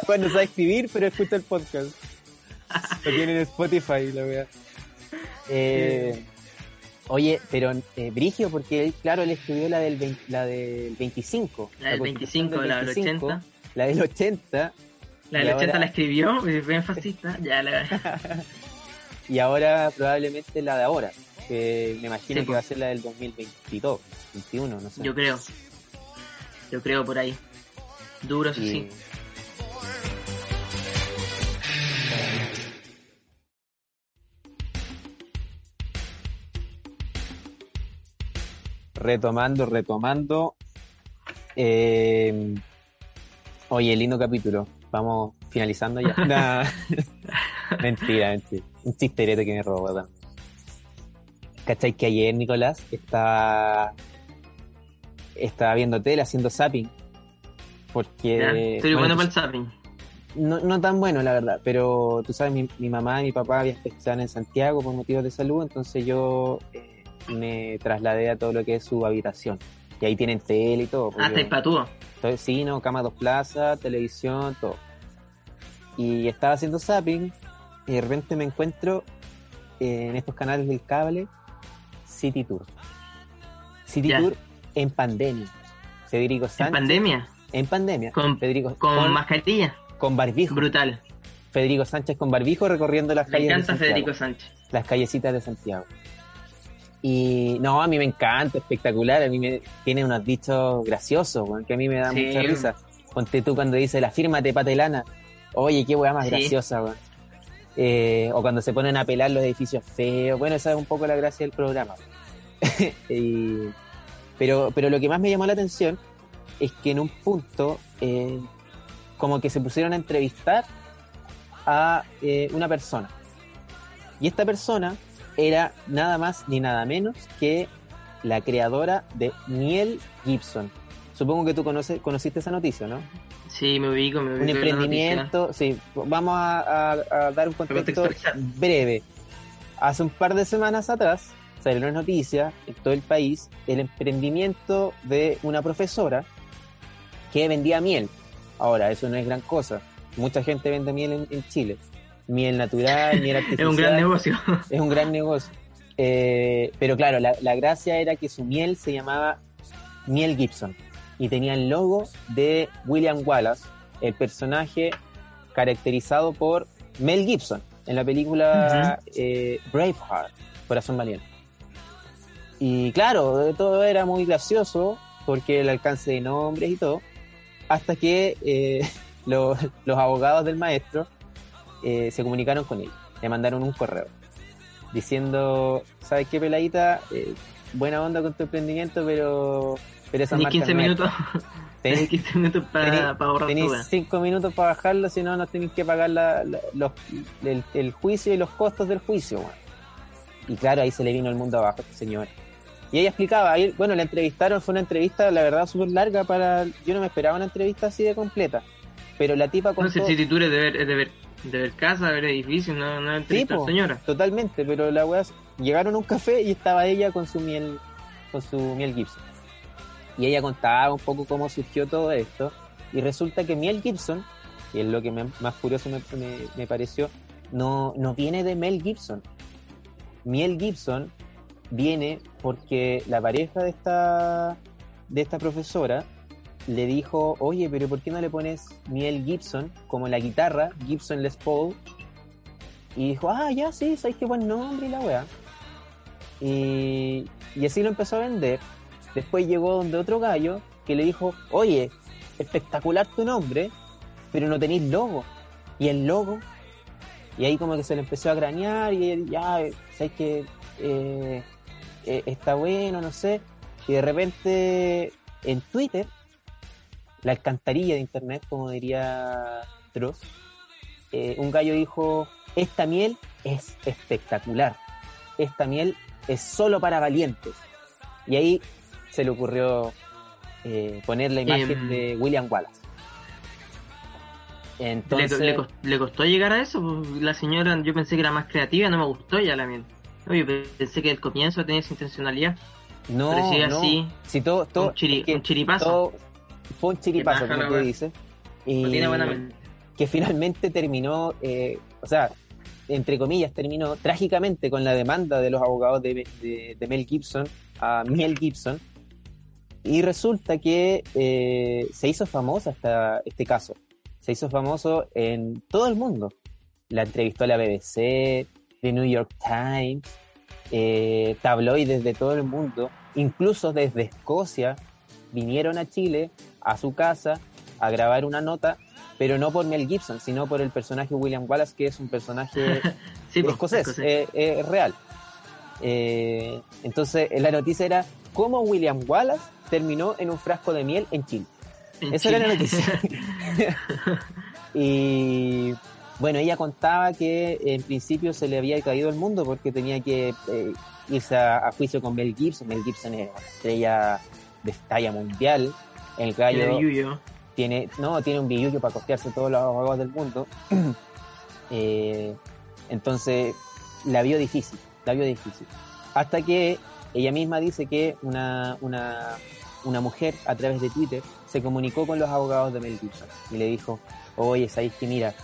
bueno, sabe escribir, pero escucha el podcast. Lo tiene en Spotify, la wea. Eh, oye, pero eh, Brigio, porque él, claro, él escribió la del, 20 la del 25. La del constitución 25, la del 25, 80. La del 80. La del 80 ahora- la escribió, y fue en fascista. Ya, la Y ahora probablemente la de ahora. Que me imagino Sí, que va a pues. ser la del 2022, 21, no sé. Yo creo. Yo creo por ahí. Duro, eso Y- sí. Retomando, retomando. Eh, oye, lindo capítulo. Vamos finalizando ya. Nah. mentira, mentira. Un chisterete que me robó, weón. ¿Cachai que ayer, Nicolás, estaba, estaba viendo tele, haciendo zapping? Porque... Ya, Estoy bueno, bueno para el zapping. no, no tan bueno, la verdad, pero tú sabes, mi, mi mamá y mi papá estaban en Santiago por motivos de salud, entonces yo eh, me trasladé a todo lo que es su habitación. Y ahí tienen tele y todo. Ah, estáis patúo. entonces, sí, no, cama dos plazas, televisión, todo. Y estaba haciendo zapping y de repente me encuentro en estos canales del cable City Tour. City Ya. Tour en pandemia. Federico En Sánchez. pandemia. En pandemia. Con- Federico, Con, con, mascarilla. con barbijo. Brutal. Federico Sánchez con barbijo recorriendo las Me calles de encanta Santiago, Federico Sánchez. las callecitas de Santiago. Y no, a mí me encanta, espectacular, a mí me tiene unos dichos graciosos, que a mí me da Sí. mucha risa. Ponte tú cuando dice la firma de patelana. Oye, qué weá más Sí. graciosa, weón. Eh, o cuando se ponen a pelar los edificios feos. Bueno, esa es un poco la gracia del programa. Y- pero, pero lo que más me llamó la atención es que en un punto, eh, como que se pusieron a entrevistar a eh, una persona. Y esta persona era nada más ni nada menos que la creadora de Miel Gibson. Supongo que tú conoces, conociste esa noticia, ¿no? Sí, me ubico, me ubico. Un emprendimiento, sí, vamos a, a- a dar un contexto breve. Hace un par de semanas atrás salió una noticia en todo el país el emprendimiento de una profesora que vendía miel. Ahora, eso no es gran cosa. Mucha gente vende miel en, en Chile. Miel natural, miel artificial. Es un gran negocio. Es un gran negocio. Eh, pero claro, la, la gracia era que su miel se llamaba Miel Gibson y tenía el logo de William Wallace, el personaje caracterizado por Mel Gibson en la película eh, Braveheart, Corazón Valiente. Y claro, todo era muy gracioso porque el alcance de nombres y todo, hasta que eh, los, los abogados del maestro eh, se comunicaron con él, le mandaron un correo diciendo, ¿sabes qué, peladita? Eh, buena onda con tu emprendimiento, pero, pero esa Ni marca 15 no es. minutos. Tenés Tenés, 15 minutos para, tenés- para ahorrar tenés wea. cinco minutos para bajarlo, si no, no tenéis que pagar la- la- los, el, el juicio y los costos del juicio. Y claro, ahí se le vino el mundo abajo a esta señora. Y ella explicaba, ahí, bueno, la entrevistaron, fue una entrevista, la verdad, súper larga para... Yo no me esperaba una entrevista así de completa. Pero la tipa No contó... sé si tú eres de ver, es de ver, de ver casa, de ver edificios, no, no entrevistar po. señora. Totalmente, pero la weá, llegaron a un café y estaba ella con su miel, con su miel Gibson. Y ella contaba un poco cómo surgió todo esto. Y resulta que miel Gibson, y es lo que me- más curioso me, me- me pareció, no, no viene de Mel Gibson. Miel Gibson viene porque la pareja de esta, de esta profesora le dijo, oye, pero ¿por qué no le pones Miel Gibson como la guitarra, Gibson Les Paul? Y dijo, ah, ya, sí, sabes qué buen nombre y la weá. Y, y así lo empezó a vender. Después llegó donde otro gallo que le dijo, oye, espectacular tu nombre, pero no tenéis logo. Y el logo, y ahí como que se le empezó a granear y él, ya, sabes que eh, eh, está bueno, no sé. Y de repente en Twitter, la alcantarilla de internet, como diría Dross, eh, un gallo dijo, esta miel es espectacular, esta miel es solo para valientes. Y ahí se le ocurrió eh, poner la imagen Em. de William Wallace. ¿Le, Entonces, le cost- le costó llegar a eso? Pues, La señora, yo pensé que era más creativa, no me gustó ya la miel. Oye, pensé que al comienzo tenía esa intencionalidad. no, no. así, Si todo, todo, un, chiri- es que un chiripazo. todo fue un chiripazo, como tú dices. Y No tiene buena mente. que finalmente terminó, eh, o sea, entre comillas, terminó trágicamente con la demanda de los abogados de, de- de Mel Gibson a Miel Gibson. Y resulta que eh, se hizo famosa esta, este caso. Se hizo famoso en todo el mundo. La entrevistó la BBC, The New York Times, eh, tabloides de todo el mundo, incluso desde Escocia, vinieron a Chile, a su casa, a grabar una nota, pero no por Mel Gibson, sino por el personaje William Wallace, que es un personaje Sí, pues, escocés, escocés. eh, eh, real. Eh, entonces, la noticia era cómo William Wallace terminó en un frasco de miel en Chile. En Esa era la noticia. y bueno, ella contaba que en principio se le había caído el mundo porque tenía que irse a, a juicio con Mel Gibson. Mel Gibson es una estrella de talla mundial. El gallo Tiene no, tiene un billuyo para costearse todos los abogados del mundo. Eh, entonces, la vio difícil, la vio difícil. Hasta que ella misma dice que una, una, una mujer a través de Twitter se comunicó con los abogados de Mel Gibson y le dijo, oye, sabéis que mira,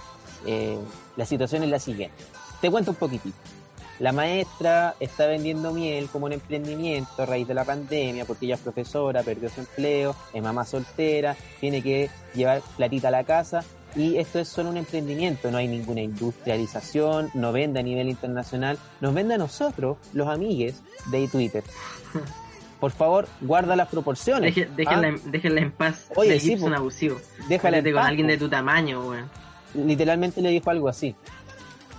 eh, la situación es la siguiente. Te cuento un poquitito. La maestra está vendiendo miel como un emprendimiento a raíz de la pandemia porque ella es profesora, perdió su empleo, es mamá soltera, tiene que llevar platita a la casa y esto es solo un emprendimiento, no hay ninguna industrialización, no vende a nivel internacional, nos vende a nosotros, los amigues de Twitter. por favor, guarda las proporciones. Deje- déjenla, ¿ah? en- déjenla en paz. Oye, sí, Gibson po. abusivo. Déjala en con paz, alguien de tu tamaño, weón. Literalmente le dijo algo así.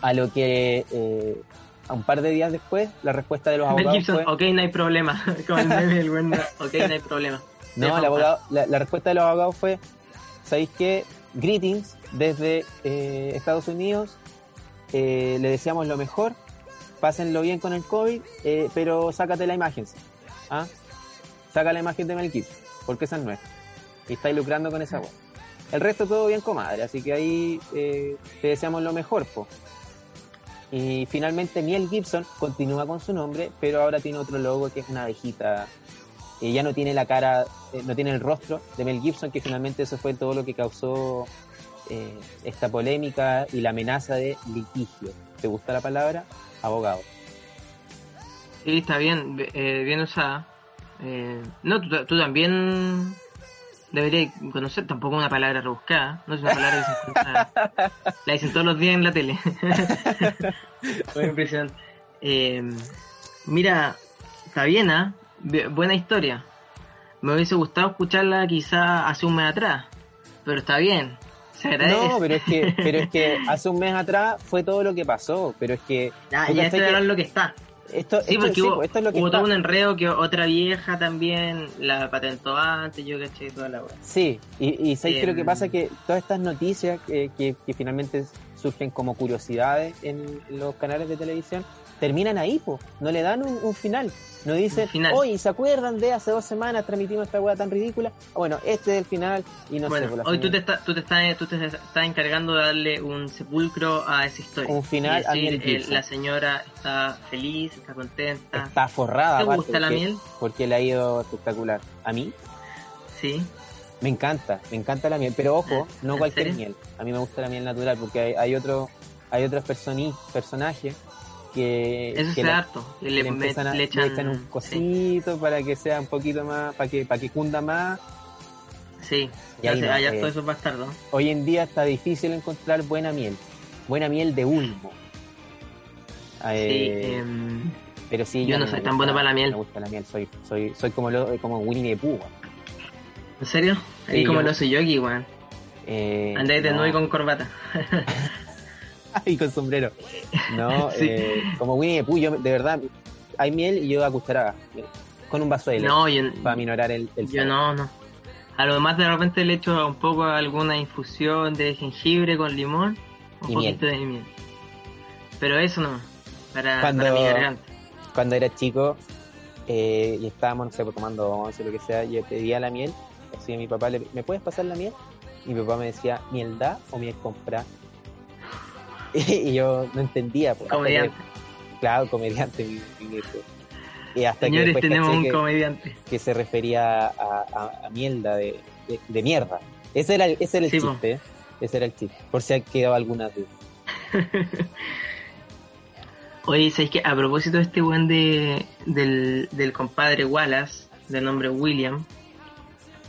A lo que eh, a un par de días después, la respuesta de los abogados Gibson, fue... ok, no hay problema. Como el meme del weón, ok, no hay problema. No, el abogado- la, la respuesta de los abogados fue, ¿sabéis qué? Greetings desde eh, Estados Unidos, eh, le deseamos lo mejor, pásenlo bien con el COVID, eh, pero sácate la imagen. ¿ah? Saca la imagen de Mel Gibson, porque esa es nuestra. Y estáis lucrando con esa voz. El resto todo bien, comadre, así que ahí eh, te deseamos lo mejor, po. Y finalmente Mel Gibson continúa con su nombre, pero ahora tiene otro logo que es una abejita eh, ya no tiene la cara, eh, no tiene el rostro de Mel Gibson, que finalmente eso fue todo lo que causó eh, esta polémica y la amenaza de litigio. ¿Te gusta la palabra? Abogado. Sí, está bien, eh, bien usada. No, tú también deberías conocer, tampoco una palabra rebuscada, no es una palabra que se encuentra, la dicen todos los días en la tele. Muy impresionante. Eh, mira, está bien, ¿ah? Bi- Buena historia. Me hubiese gustado escucharla quizá hace un mes atrás, pero está bien. Se agradece. No, pero es que, pero es que hace un mes atrás fue todo lo que pasó, pero es que Ya, tú ya que hablando lo que está. Esto, Sí, esto, porque sí, hubo, pues, esto es lo que hubo está. todo un enredo que otra vieja también la patentó antes, yo caché toda la weá. Sí, y, y ¿sabes qué? lo que Em. pasa es que todas estas noticias que, que, que finalmente surgen como curiosidades en los canales de televisión terminan ahí, po. no le dan un, un final. No dicen, oye, ¿se acuerdan de hace dos semanas transmitimos esta weá tan ridícula? Bueno, este es el final y no bueno, sé. hoy tú te, estás, tú, te estás, tú te estás encargando de darle un sepulcro a esa historia. Un final Y a decir, eh, Gibson. La señora está feliz, está contenta. Está forrada. ¿Te aparte, gusta la porque- miel? Porque le ha ido espectacular. A mí Sí. me encanta, me encanta la miel, pero ojo, no ¿En cualquier serio? miel. A mí me gusta la miel natural porque hay, hay otro, hay otros personajes que, Eso que la- harto. que Le, le, me- empiezan a- le le echan, un sí, cosito para que sea un poquito más, para que, para que cunda más. Sí, Y ahí ya sé, no, hay eh, de esos bastardos. Hoy en día está difícil encontrar buena miel, buena miel de ulmo. Sí, Eh, em, pero sí, yo no soy tan bueno para la miel. Me gusta la miel, soy, soy, soy como lo, como Winnie the Pooh. ¿En serio? Ahí Sí, como yo- lo soy yo aquí, weón. Eh, Andáis de no. nuevo y con corbata. y con sombrero. No, Sí. eh, como Winnie the Pooh, yo de verdad, hay miel y yo a cucharadas, con un vaso de leche, No, yo, para minorar el, el yo sabor. no, no. A lo más de repente le echo un poco alguna infusión de jengibre con limón, un Y poquito de miel. Pero eso no, para, Cuando- para mi garganta. Cuando era chico eh, y estábamos, no sé, pues, tomando once o lo que sea, yo pedía la miel, así a mi papá, le, ¿me puedes pasar la miel? Y mi papá me decía, ¿miel da o miel compra? y yo no entendía. pues, que- Comediante. claro, comediante, mi, mi. Y hasta Señores, que tenemos un que- comediante. que se refería a, a, a mierda de, de, de mierda. Ese era el, ese era el Sí, chiste, ¿eh? ese era el chiste, por si ha quedado alguna duda. Oye, ¿sabéis que a propósito de este buen de, del, del compadre Wallace, del nombre William,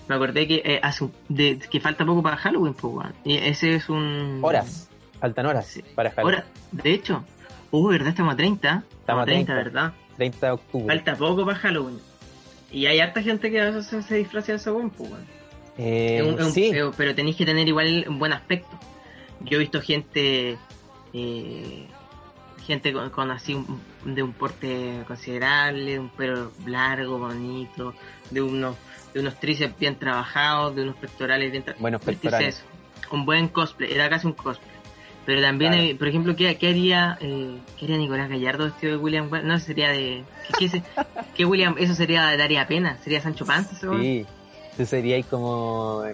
me acordé que eh, hace de, que falta poco para Halloween, pues. Y ese es un... Horas, faltan horas Sí. para Halloween. Ahora, de hecho, uh, ¿verdad? Estamos a 30. Estamos a 30, 30. ¿verdad? 30 de octubre. Falta poco para Halloween. Y hay harta gente que a veces se, disfraza de weón, pues. Eh, Es un- es un- sí, eh, pero tenéis que tener igual un buen aspecto. Yo he visto gente, eh, gente con, con así un- de un porte considerable, de un pelo largo, bonito, de unos, de unos tríceps bien trabajados, de unos pectorales bien trabajados. buenos pectorales. Un buen cosplay, era casi un cosplay. Pero también, Claro. por ejemplo, ¿qué, qué haría, eh, qué haría Nicolás Gallardo vestido de William? No, sería de... ¿Qué, qué, qué William? Eso sería daría pena, sería Sancho Panza? Sí, tú serías como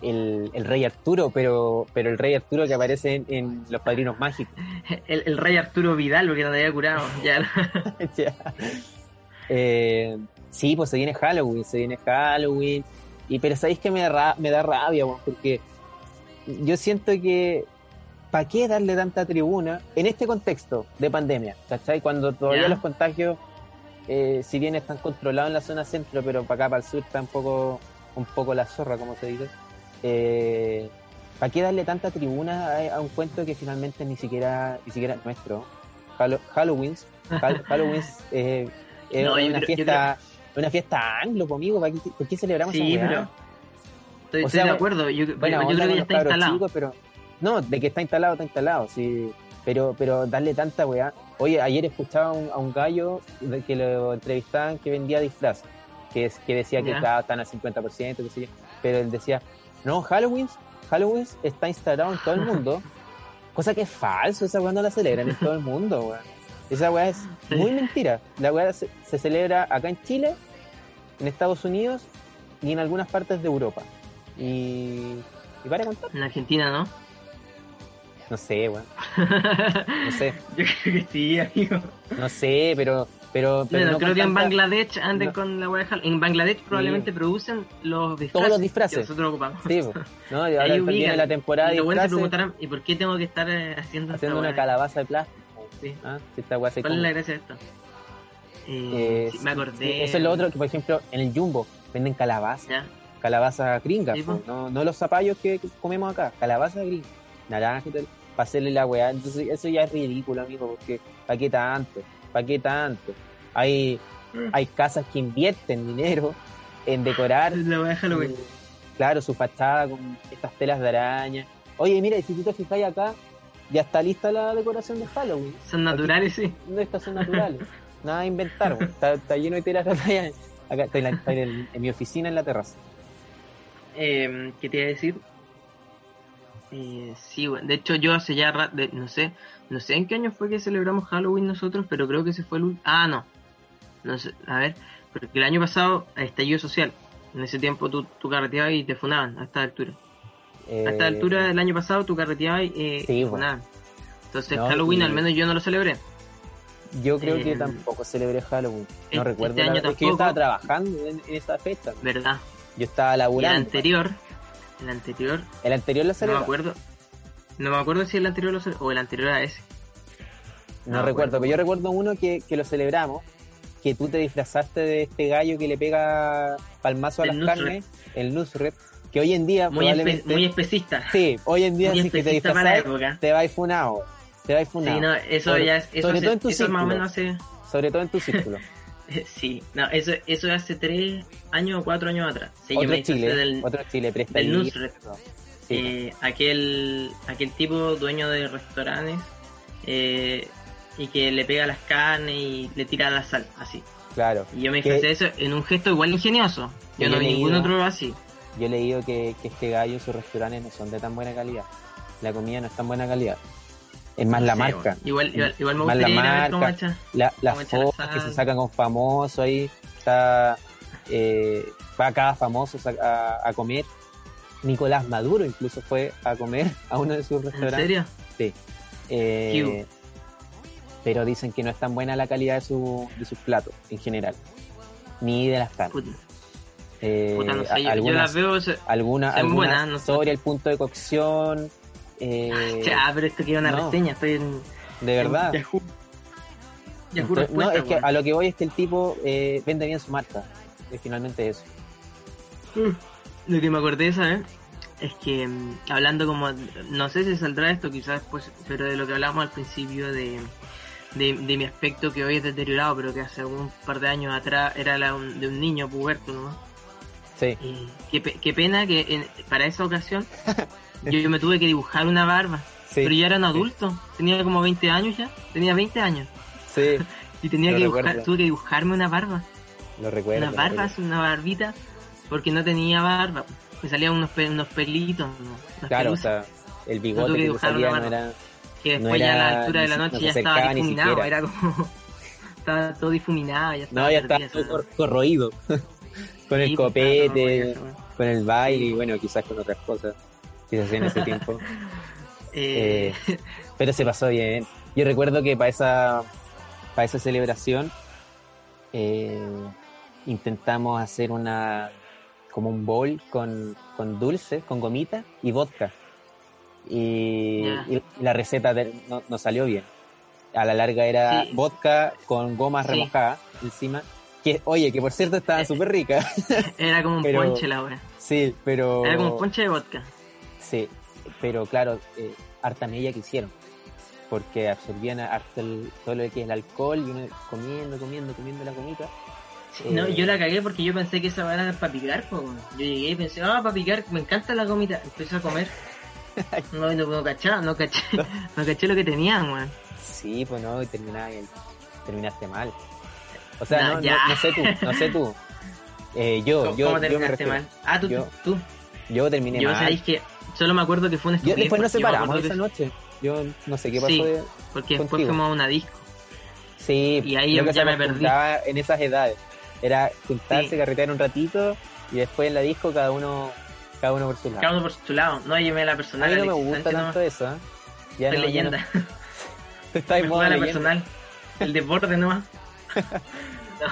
el, el rey Arturo, pero, pero el rey Arturo que aparece en, en Los Padrinos Mágicos. El, el rey Arturo Vidal, porque no te había curado. Ya. Ya. Eh, sí, pues se viene Halloween, se viene Halloween. Y pero sabéis que me da, me da rabia, porque yo siento que ¿para qué darle tanta tribuna en este contexto de pandemia? ¿Cachai? Cuando todavía los contagios, eh, si bien están controlados en la zona centro, pero para acá, para el sur, está un poco, un poco la zorra, como se dice. Eh, ¿Para qué darle tanta tribuna a, a un cuento que finalmente ni siquiera, ni siquiera es nuestro? Hallo- Halloween, Hall- Halloween eh, es No, una creo- fiesta una fiesta anglo, po, amigo. ¿para qué- ¿Por qué celebramos Sí, esa pero. Estoy, O estoy sea, de acuerdo. Yo, Buena yo creo que ya los está instalado. chicos, pero no, de que está instalado, está instalado, sí. Pero, pero darle tanta weá. Oye, ayer escuchaba a un, a un gallo de que lo entrevistaban que vendía disfraz, que es que decía que Ya. estaba tan al 50%, qué sé yo. Pero él decía, no, Halloween, Halloween está instalado en todo el mundo, cosa que es falso, esa weá no la celebran en todo el mundo, weá. Esa weá es muy mentira. La weá se, se celebra acá en Chile, en Estados Unidos y en algunas partes de Europa. Y, y para contar. En Argentina, ¿no? No sé, weón. No sé, Yo creo que sí, amigo. no sé, pero. pero, pero no creo que en Bangladesh anden no. con la de Halloween. En Bangladesh probablemente producen los disfraces. Todos los disfraces. Que nosotros ocupamos. Sí, po. ¿no? Y ahora viene la temporada de Y se disfraces, preguntarán, ¿y por qué tengo que estar eh, haciendo, haciendo una calabaza de plástico. Sí. ¿ah? Si esta weá ¿Cuál es la gracia de esto? Eh, Eh, sí, me acordé. Eso es lo otro que, por ejemplo, en el Jumbo venden calabaza, Ya. calabaza gringa, Sí, no, no los zapallos que, que comemos acá, calabaza gringa, naranja y tal, para hacerle la weá. Entonces, eso ya es ridículo, amigo, porque ¿para qué tanto? ¿Para qué tanto? Hay, Mm. hay casas que invierten dinero en decorar La de Halloween. Eh, Claro, su fachada con estas telas de araña. Oye, mira, si tú te fijáis acá, ya está lista la decoración de Halloween. Son naturales, sí. No, estas son naturales. Nada de inventar, está, está lleno de telas de araña. Acá está en, la- está en el- en mi oficina en la terraza. Eh, ¿Qué te iba a decir? Eh, sí, bueno, de hecho yo hace ya, ra- de- no sé, no sé en qué año fue que celebramos Halloween nosotros, pero creo que ese fue el último. Ah, no, no sé, a ver, porque el año pasado estallido social. En ese tiempo tú, tú carreteabas y te funaban a esta altura. Eh, A esta altura del año pasado tú carreteabas y eh, Sí, te bueno. funaban. Entonces No, Halloween y- al menos yo no lo celebré. Yo creo que eh, tampoco celebré Halloween. este- No recuerdo. este la- año es que yo estaba trabajando en, en esa fecha. ¿Verdad? Yo estaba Y el laburando. anterior, el anterior, El anterior lo no me acuerdo. No me acuerdo si el anterior lo cele- o el anterior a ese. No, No, recuerdo, pero yo recuerdo uno que, que lo celebramos, que tú te disfrazaste de este gallo que le pega palmazo a El las Nusret. carnes, el Nusret, que hoy en día Muy, espe- probablemente... muy especista. Sí, hoy en día muy si es que te disfrazas, te vais funado, te vais funado, Sí, no, eso Sobre- ya es, eso, sobre hace- todo en tu eso más o círculo. menos hace, sobre todo en tu círculo. sí, no, eso, eso es hace tres años o cuatro años atrás. Yo otro Chile, del, otro Chile, del Nusret. Sí, eh, aquel, aquel tipo dueño de restaurantes eh, y que le pega las carnes y le tira la sal, así. claro. Y yo me de eso en un gesto igual ingenioso. Yo no vi ningún otro así. Yo he leído que, que este gallo, sus restaurantes no son de tan buena calidad. La comida no es tan buena calidad. Es más la Sí, marca. bueno. Igual, igual, igual me Más la gustaría ir a ver cómo marca. La, las la fotos que se sacan con famosos ahí, está, eh, va cada famoso a, a- a comer. Nicolás Maduro incluso fue a comer a uno de sus ¿En restaurantes. serio? Sí. Eh, pero dicen que no es tan buena la calidad de, su, de sus platos en general, ni de las carnes. Puta, Eh, puta, no sé, yo, yo algunas, las veo... se- alguna, son algunas buenas, no sé. sobre el punto de cocción. Eh, Ya, pero esto que es una no. reseña, estoy en... de verdad. en Yahoo. Yahoo Entonces, no, es que a lo que voy es que el tipo eh, vende bien su marca. Es finalmente eso. Lo que me acordé, ¿sabes? Es que mm, hablando como, no sé si saldrá esto quizás después, pero de lo que hablamos al principio de, de, de mi aspecto que hoy es deteriorado, pero que hace un par de años atrás era la un- de un niño puberto, ¿no? Sí. Qué, pe- qué pena que en- para esa ocasión yo, yo me tuve que dibujar una barba, Sí. pero ya era un adulto, tenía como 20 años ya, tenía 20 años, Sí, y tenía que dibujar, recuerdo. tuve que dibujarme una barba. lo recuerdo. una barba, una barbita, porque no tenía barba. Me salían unos, pe- unos pelitos, Claro, o sea, el No bigote tuve que que salía no era. que no después ya a la altura de la noche no ya estaba difuminado, era como... estaba todo difuminado, ya estaba No, ya estaba todo cor- corroído. con el pues, copete, con el baile y bueno, quizás con otras cosas en ese tiempo. Eh, Pero se pasó bien. Yo recuerdo que para esa, para esa celebración eh, intentamos hacer una como un bowl con, con dulces, con gomitas y vodka. Y, la receta de- no, no salió bien. A la larga era Sí. vodka con gomas Sí. remojadas encima. Que, oye, que por cierto estaban Eh, súper ricas. era como un Pero- ponche la hora. sí, pero... Era como un ponche de vodka. Sí, pero claro, eh, harta mella que hicieron. Porque absorbían harto el- todo lo que es el alcohol y uno comiendo, comiendo, comiendo la comida. Sí, no, yo la cagué porque yo pensé que esa era para picar, weón. Yo llegué y pensé, ah, para picar, me encanta la gomita. Empecé a comer. No, no, no caché, no caché, no caché lo que tenían, weón. Sí, pues no, y terminaste, terminaste mal. O sea, No, no, no, no sé tú, no sé tú. Eh, yo, ¿Cómo, yo, cómo yo me terminaste refiero- mal? Ah, tú, yo- tú. Yo terminé Yo mal. sabéis que solo me acuerdo que fue un Yo- después nos separamos esa que- noche. Yo no sé qué pasó. Sí. de- Porque después contigo. fuimos a una disco. Sí, Y ahí que ya me perdí. en esas edades. Era juntarse, Sí. carretear un ratito y después en la disco cada uno cada uno por su lado. Cada uno por su lado. No, yo me la A personal. mí no me gusta tanto eso, ¿eh? Ya Soy no, ya leyenda. no- Tú estás en Me modo juega la leyenda. personal. El deporte nomás.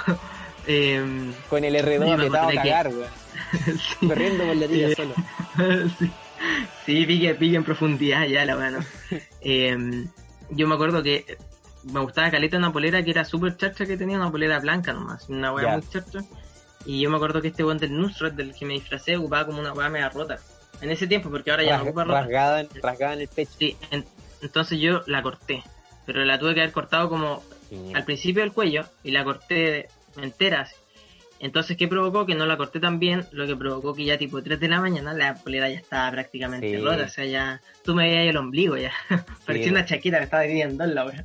No, em, Con el R2 Yo me apretado a que- cagar, weón. sí. Corriendo por la Eh, solo. sí, sí pique, pique en profundidad ya la bueno. yo me acuerdo que me gustaba caleta una polera que era súper chacha que tenía una polera blanca nomás, una Ya. muy chacha. Y yo me acuerdo que este weón del Nusrat del que me disfracé ocupaba como una weá media rota. En ese tiempo, porque ahora ya no Ras- ocupa rota. rasgada, en- rasgada en el pecho. Sí, en- entonces yo la corté. Pero la tuve que haber cortado como al principio del cuello y la corté entera. Entonces, ¿qué provocó? Que no la corté tan bien, lo que provocó que ya tipo 3 de la mañana la polera ya estaba prácticamente Sí. rota, o sea, ya tú me veías el ombligo ya. Parecía una chaqueta que estaba dividiendo en la wea.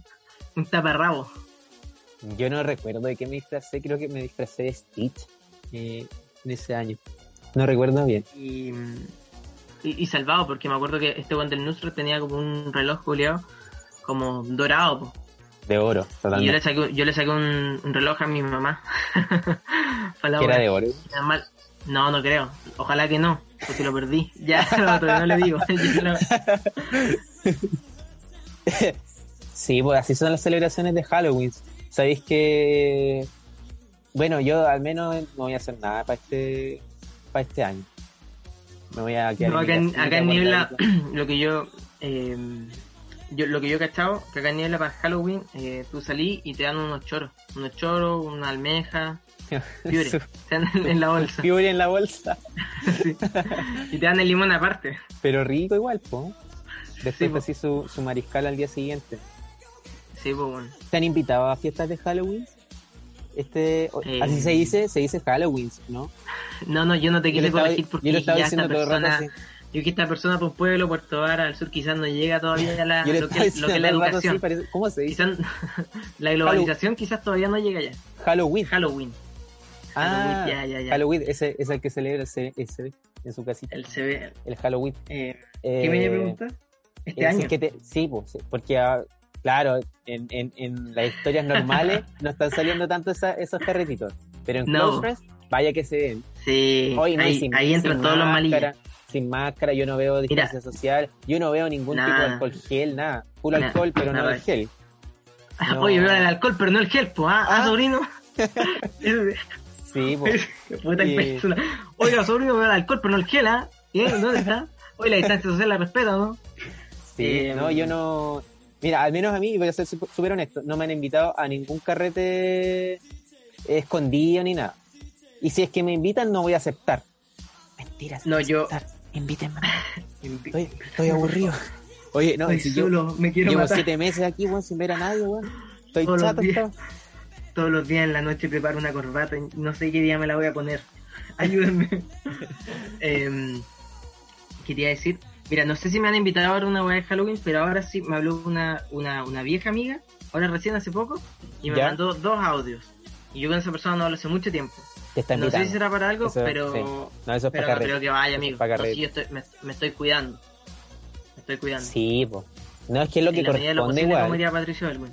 Un taparrabo. Yo no recuerdo de qué me disfracé, creo que me disfracé de Stitch eh, en ese año. No recuerdo bien. Y, y, y salvado, porque me acuerdo que este one del tenía como un reloj culiado como dorado, po. De oro, Y yo totalmente. le saqué, yo le saqué un, un reloj a mi mamá. Que era de oro. No, no creo. Ojalá que no, porque lo perdí. Ya, no, todavía no le digo. Sí, pues así son las celebraciones de Halloween. Sabéis que, bueno, yo al menos no voy a hacer nada para este, para este año. Me voy a quedar No, acá, en, acá en Niebla, lo que yo, eh, yo, lo que yo he cachado, que acá en Niebla para Halloween, eh, tú salís y te dan unos choros, unos choros, una almeja, Su- te dan en la bolsa, en la bolsa. sí. y te dan el limón aparte. Pero rico igual, po. Después Sí, po. así su, su mariscal al día siguiente. Sí, pues bueno. ¿Te han invitado a fiestas de Halloween? Este, Eh, así se dice, se dice Halloween, ¿no? No, no, yo no te Yo quise corregir yo porque lo estaba ya esta diciendo todo el rato persona, así. Yo que esta persona por un pueblo, Puerto Vara, al sur quizás no llega todavía a la, lo, que, estaba lo diciendo que es la educación. parece- ¿cómo se dice? Quizás la globalización quizás todavía no llega ya. Halloween. Halloween. Ah, Halloween, ya, ya, ya. Halloween, ese es el que celebra el C- el CB en su casita. El CB. El Halloween. Eh, Eh, ¿Qué me iba a preguntar? Este es decir año. que te- sí, pues, porque ah, claro, en, en, en las historias normales no están saliendo tanto esa- esos carretitos. Pero en No. Close Friends, vaya que se ven. Sí, Hoy no, ahí, sin- ahí entran todos los malillos. Sin máscara, yo no veo distancia social, yo no veo ningún tipo de alcohol gel, nada. Puro alcohol, pero no el gel. Ah, No. Oye, veo el alcohol, pero no el gel, pues, ah, ah, Ah. sobrino. Sí, pues. Y-. Oiga, sobrino, veo el alcohol, pero no el gel, ¿ah? ¿Eh? ¿Dónde está? Oye, la distancia social la respeta, ¿no? Sí, Eh, no, yo no. Mira, al menos a mí, voy a ser súper honesto, no me han invitado a ningún carrete escondido ni nada. Y si es que me invitan, no voy a aceptar. Mentiras. No, yo- Invítenme. Estoy, estoy aburrido. Oye, no, Estoy si yo me quiero llevo matar. siete meses aquí, weón, sin ver a nadie, weón. Estoy Todos los chato, días. Todos los días en la noche preparo una corbata y no sé qué día me la voy a poner. Ayúdenme. Em, quería decir, mira, no sé si me han invitado ahora a una weá de Halloween, pero ahora sí me habló una, una, una vieja amiga, ahora recién hace poco, y me ¿Ya? mandó dos audios. Y yo con esa persona no hablo hace mucho tiempo. Te está No sé invitando. si será para algo, Eso, pero, sí. No, eso es pero para no creo que vaya, amigo. para No, sí, yo estoy, me, me estoy cuidando. Me estoy cuidando. Sí, pues. No, es que es lo que en la medida de lo corresponde posible, igual. Patricio Elwin.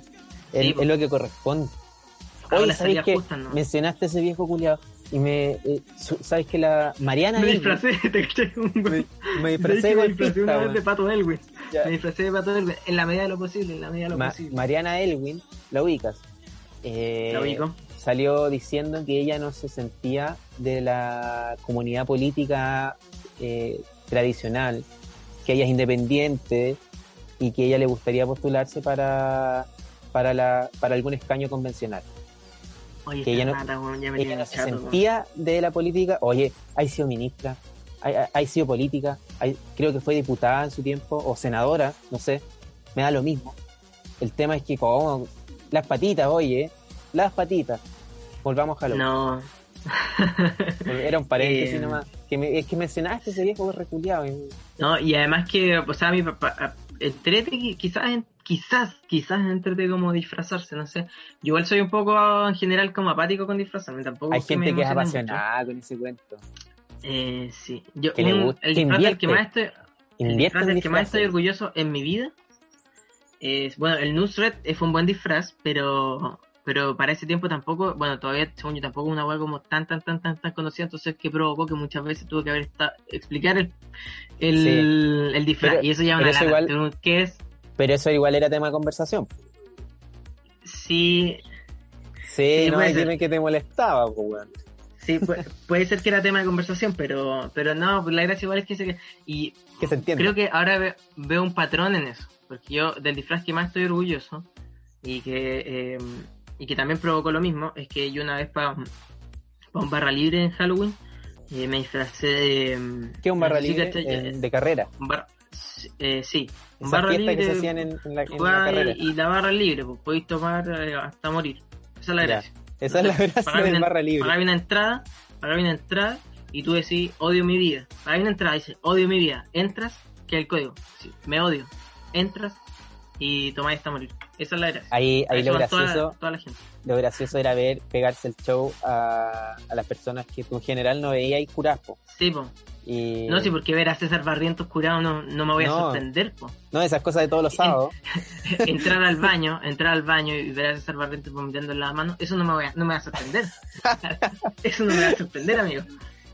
Es, Sí, es po. lo que corresponde. Las ¿sabes qué? justas, ¿no? Mencionaste a ese viejo culiado y me... eh, ¿Sabes que la Mariana Me disfracé, te caché un me, güey. me disfracé hecho, de me disfracé una vez de Pato Elwin. Ya. Me disfracé de Pato Elwin. En la medida de lo posible, en la medida de lo Ma- posible. Mariana Elwin, la ubicas. Eh, La ubico. Salió diciendo que ella no se sentía de la comunidad política eh, tradicional, que ella es independiente y que ella le gustaría postularse para, para, la, para algún escaño convencional. Oye, que ella no- ya Ella se chato, sentía de la política. Oye, ha sido ministra, ha sido política, hay- creo que fue diputada en su tiempo, o senadora, no sé, me da lo mismo. El tema es que como las patitas, oye, las patitas. Volvamos a Halloween. No. Era un paréntesis Eh, nomás. Que me- es que mencionaste ese viejo reculeado. y- No, y además que, o sea, mi papá, entrete, qui- quizás, quizás, quizás entrete como disfrazarse, no sé. Yo igual soy un poco, en general, como apático con disfrazarme, tampoco Hay me gente que es mucho. apasionada con ese cuento. Eh, sí. Yo, Que un- el disfraz del que más estoy, el disfraz del que más estoy orgulloso en mi vida es, bueno, el Nusret fue un buen disfraz, pero pero para ese tiempo tampoco, bueno, todavía según yo tampoco una hueá como tan tan tan tan tan conocida, entonces que provocó que muchas veces tuve que haber esta, explicar el el, el disfraz Pero- y eso ya una eso igual- ¿Qué es? Pero eso igual era tema de conversación. Sí, Sí, Sí, no, hay que te molestaba, pues, weón. sí, puede, puede ser que era tema de conversación, pero pero no, pues la gracia igual es que se y Que se entiende. Creo que ahora ve- veo un patrón en eso, porque yo del disfraz que más estoy orgulloso y que eh, y que también provocó lo mismo es que yo una vez para un barra libre en Halloween eh, me disfracé de ¿Qué un barra libre en- de carrera? un bar- eh, sí, un barra libre que se hacían en, en la, en la carrera. y, la barra libre, pues podéis tomar eh, hasta morir. Esa es la Ya. gracia. Esa es la gracia del una- barra libre. Una entrada, pagaba una entrada y tú decís odio mi vida. Pagaba una entrada y dices odio mi vida. Entras, que el código. Sí, me odio. Entras y tomáis hasta morir. Esa es la gracia. Ahí, ahí lo van toda, gracioso, toda la gente. lo gracioso era ver pegarse el show a, a las personas que tú en general no veías y curaspo. Sí, po. Y No, sí, porque ver a César Barrientos curado no, no me voy a No. sorprender, po. no, esas cosas de todos los sábados. entrar al baño, entrar al baño y ver a César Barrientos vomitando en la mano, eso no me, voy a, no me va a sorprender. eso no me va a sorprender, amigo.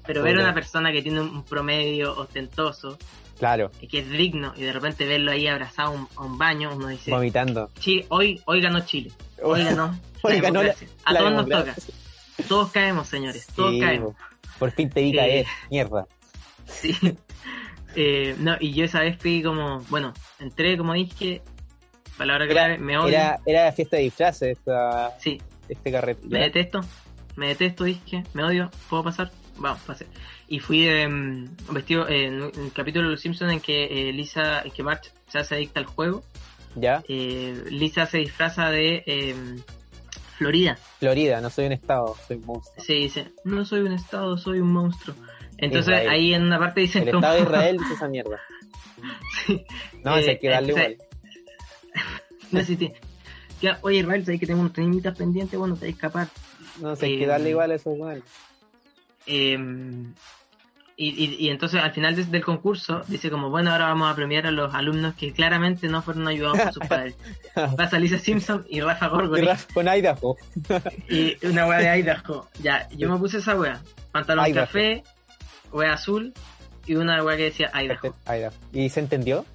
Pero ver a una persona que tiene un promedio ostentoso, Claro, y que es digno, y de repente verlo ahí abrazado a un, a un baño, uno dice, vomitando. Chile, hoy, hoy ganó Chile, hoy ganó Hoy la ganó la-. A la todos nos toca. Todos caemos, señores, todos Sí, caemos. po. Por fin te vi Eh, caer, mierda. Sí. Eh, no, y yo esa vez fui como, bueno, entré como dije, palabra clave, me odio. Era, era fiesta de disfraces esta, Sí, este carrete. me detesto, me detesto, dije, me odio, ¿puedo pasar? Vamos, pasé. Y fui em, vestido eh, en el capítulo de Los Simpsons en que eh, Lisa, en que March se hace adicta al juego, ¿Ya? eh, Lisa se disfraza de em, Florida. Florida, no soy un estado, soy un monstruo. Se dice, no soy un estado, soy un monstruo. Entonces Israel. ahí en una parte dicen El como... estado de Israel dice esa mierda. Sí. No, Eh, hay que darle igual. no sé si- Ya, oye Israel, sabes que tengo unos temitas pendientes, bueno, te hay que escapar. No sé, hay que Eh, darle igual a esos weones. Eh, y, y, y entonces al final del concurso dice como, bueno, ahora vamos a premiar a los alumnos que claramente no fueron ayudados por sus padres. Pasa Lisa Simpson y Rafa Gorgori con Idaho. y una wea de Idaho. Ya, yo me puse esa wea. Pantalón Idaho. café, wea azul y una wea que decía Idaho. Idaho. ¿Y se entendió?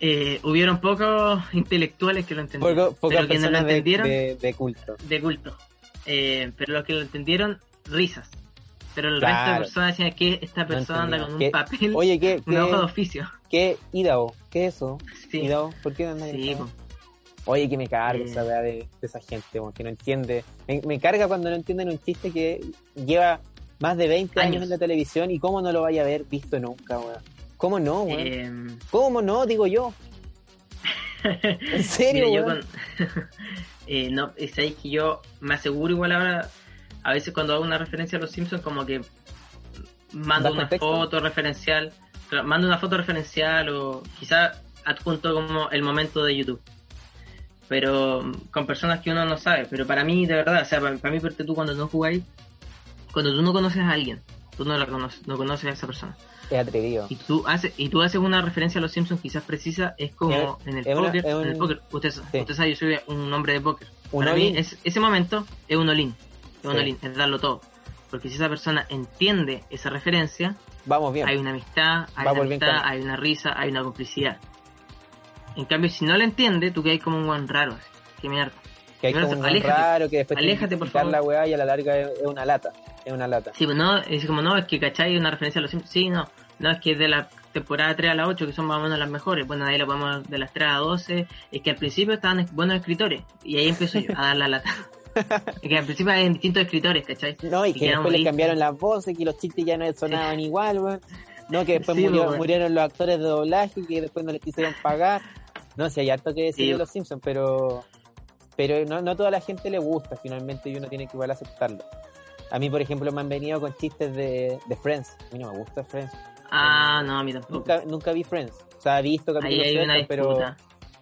Eh, hubieron pocos intelectuales que lo entendieron. Poco, pocas pero quienes lo entendieron, de, de, de culto. culto. Eh, pero los que lo entendieron, risas. Pero el resto de Claro. personas decían que esta persona anda entendía. con un ¿Qué? papel, Oye, ¿qué, una hoja de oficio. qué Idaho? ¿Qué es eso? Sí, Idaho, ¿por qué andas sí, en po. Oye, que me carga Eh. esa weá de, de esa gente, que no entiende. Me, me carga cuando no entienden un chiste que lleva más de 20 años, Años. en la televisión y cómo no lo vaya a haber visto nunca, weón. ¿Cómo no, weón? Eh, ¿Cómo no? Digo yo. ¿En serio, mira, yo con... eh, no, es ahí que yo me aseguro igual ahora, a veces cuando hago una referencia a los Simpsons, como que mando ¿Das una contexto? foto referencial, mando una foto referencial o quizá adjunto como el momento de YouTube. Pero mm, con personas que uno no sabe, pero para mí, de verdad, o sea, para, para mí, porque tú cuando no jugáis, cuando tú no conoces a alguien, tú no la conoces, no conoces a esa persona. Es atrevido. y tú haces y tú haces una referencia a los Simpsons quizás precisa es como en el póker un- en el póker usted, sí. usted sabe yo soy un hombre de póker para mí es, ese momento es un olín es un Sí. es darlo todo porque si esa persona entiende esa referencia Vamos bien. hay una amistad hay una bien amistad hay una risa hay una complicidad en cambio si no la entiende tú quedas como un guan raro que mierda que hay como un aléjate. raro que después Aléjate, por favor. la weá y a la larga es, es una lata. Es una lata. Sí, pues no, es como no, es que cachai una referencia a los Simpsons. Sí, no, no, es que es de la temporada 3 a la 8, que son más o menos las mejores. Bueno, ahí lo podemos de las 3 a 12. Es que al principio estaban es- buenos escritores, y ahí empiezo yo a dar la lata. que al principio hay distintos escritores, ¿cachai? No, y Y que después les ahí. cambiaron las voces, que los chistes ya no sonaban igual, weón. No, que después Sí, murió- weón. murieron los actores de doblaje, que después no les quisieron pagar. No sé, hay harto que decir Sí. de los Simpsons, pero pero no, no toda la gente le gusta finalmente y uno tiene que igual aceptarlo. A mí, por ejemplo, me han venido con chistes de, de Friends. A mí no me gusta Friends. Ah, no, a mí tampoco. Nunca, nunca vi Friends. O sea, he visto capítulos pero.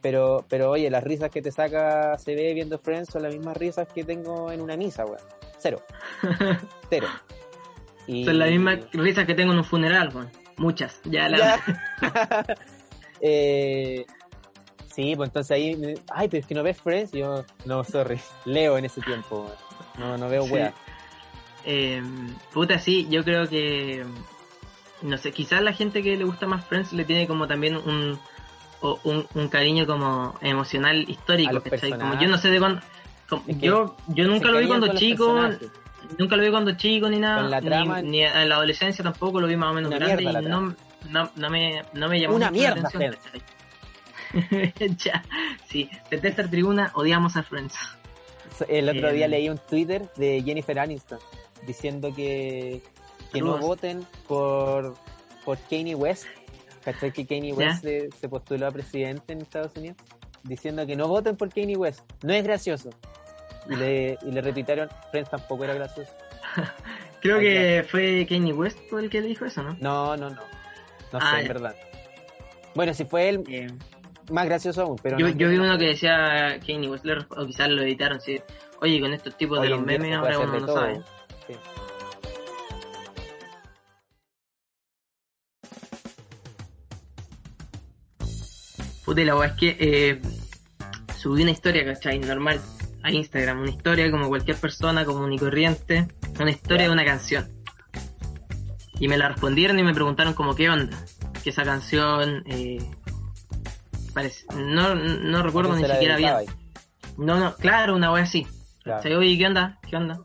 Pero, pero oye, las risas que te saca se ve viendo Friends son las mismas risas que tengo en una misa, weón. Cero. Cero. Y... Son las mismas risas que tengo en un funeral, weón. Muchas. Ya la... Ya. eh, sí, pues entonces ahí, me- ay, pero es que no ves Friends. Y yo, no, sorry, leo en ese tiempo. weón. No, no veo Sí. weas. Eh, puta, sí, yo creo que. No sé, quizás la gente que le gusta más Friends le tiene como también un. O un, un cariño como emocional histórico. Como yo no sé de cuándo. como- Es que yo, yo nunca lo vi cuando chico, personajes. nunca lo vi cuando chico ni nada, ni- en la adolescencia tampoco lo vi más o menos grande mierda y no, no, no me, no me llamó Una mucho la mierda, atención, ya, sí, de Tercer Tribuna odiamos a Friends. El otro Eh, día leí un Twitter de Jennifer Aniston diciendo que, que no voten por, por Kanye West. ¿Cachai que Kanye. West se, se postuló a presidente en Estados Unidos? Diciendo que no voten por Kanye West. No es gracioso. Y le, y le repitaron, Friends tampoco era gracioso. Creo que fue Kanye West el que le dijo eso, ¿no? No, no, no. No Ah, sé, en verdad. Bueno, si fue él, Eh, más gracioso aún, pero yo, no- yo vi uno que decía Kanye West, o quizás lo editaron, sí. Oye, con estos tipos de Hoy los en día memes ahora uno de no todo. sabe. Sí. Puta, la es que eh, subí una historia, ¿cachai? Normal a Instagram, una historia como cualquier persona común y corriente, una historia de una canción. Y me la respondieron y me preguntaron como qué onda, que esa canción, eh, parece, no, no recuerdo ¿A ni siquiera bien. No, no, claro, una wea así. Claro. O sea, oye, ¿qué onda? ¿Qué onda?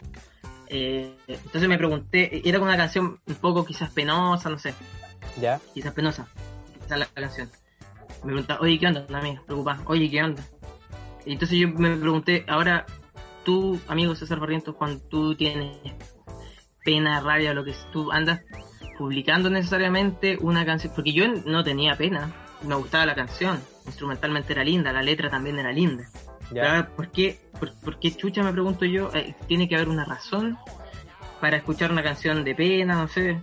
Eh, entonces me pregunté, era como una canción un poco quizás penosa, no sé? ¿Ya? quizás penosa, la, la canción. Me preguntaba, oye, ¿qué onda? Una amiga, preocupada, oye, ¿qué onda? Y entonces yo me pregunté, ahora, tú, amigo César Barrientos, cuando tú tienes pena, rabia, lo que es, tú andas publicando necesariamente una canción, porque yo no tenía pena, me gustaba la canción, instrumentalmente era linda, la letra también era linda. ¿Ya? ¿por qué, por, por qué chucha me pregunto yo? Eh, tiene que haber una razón para escuchar una canción de pena, no sé.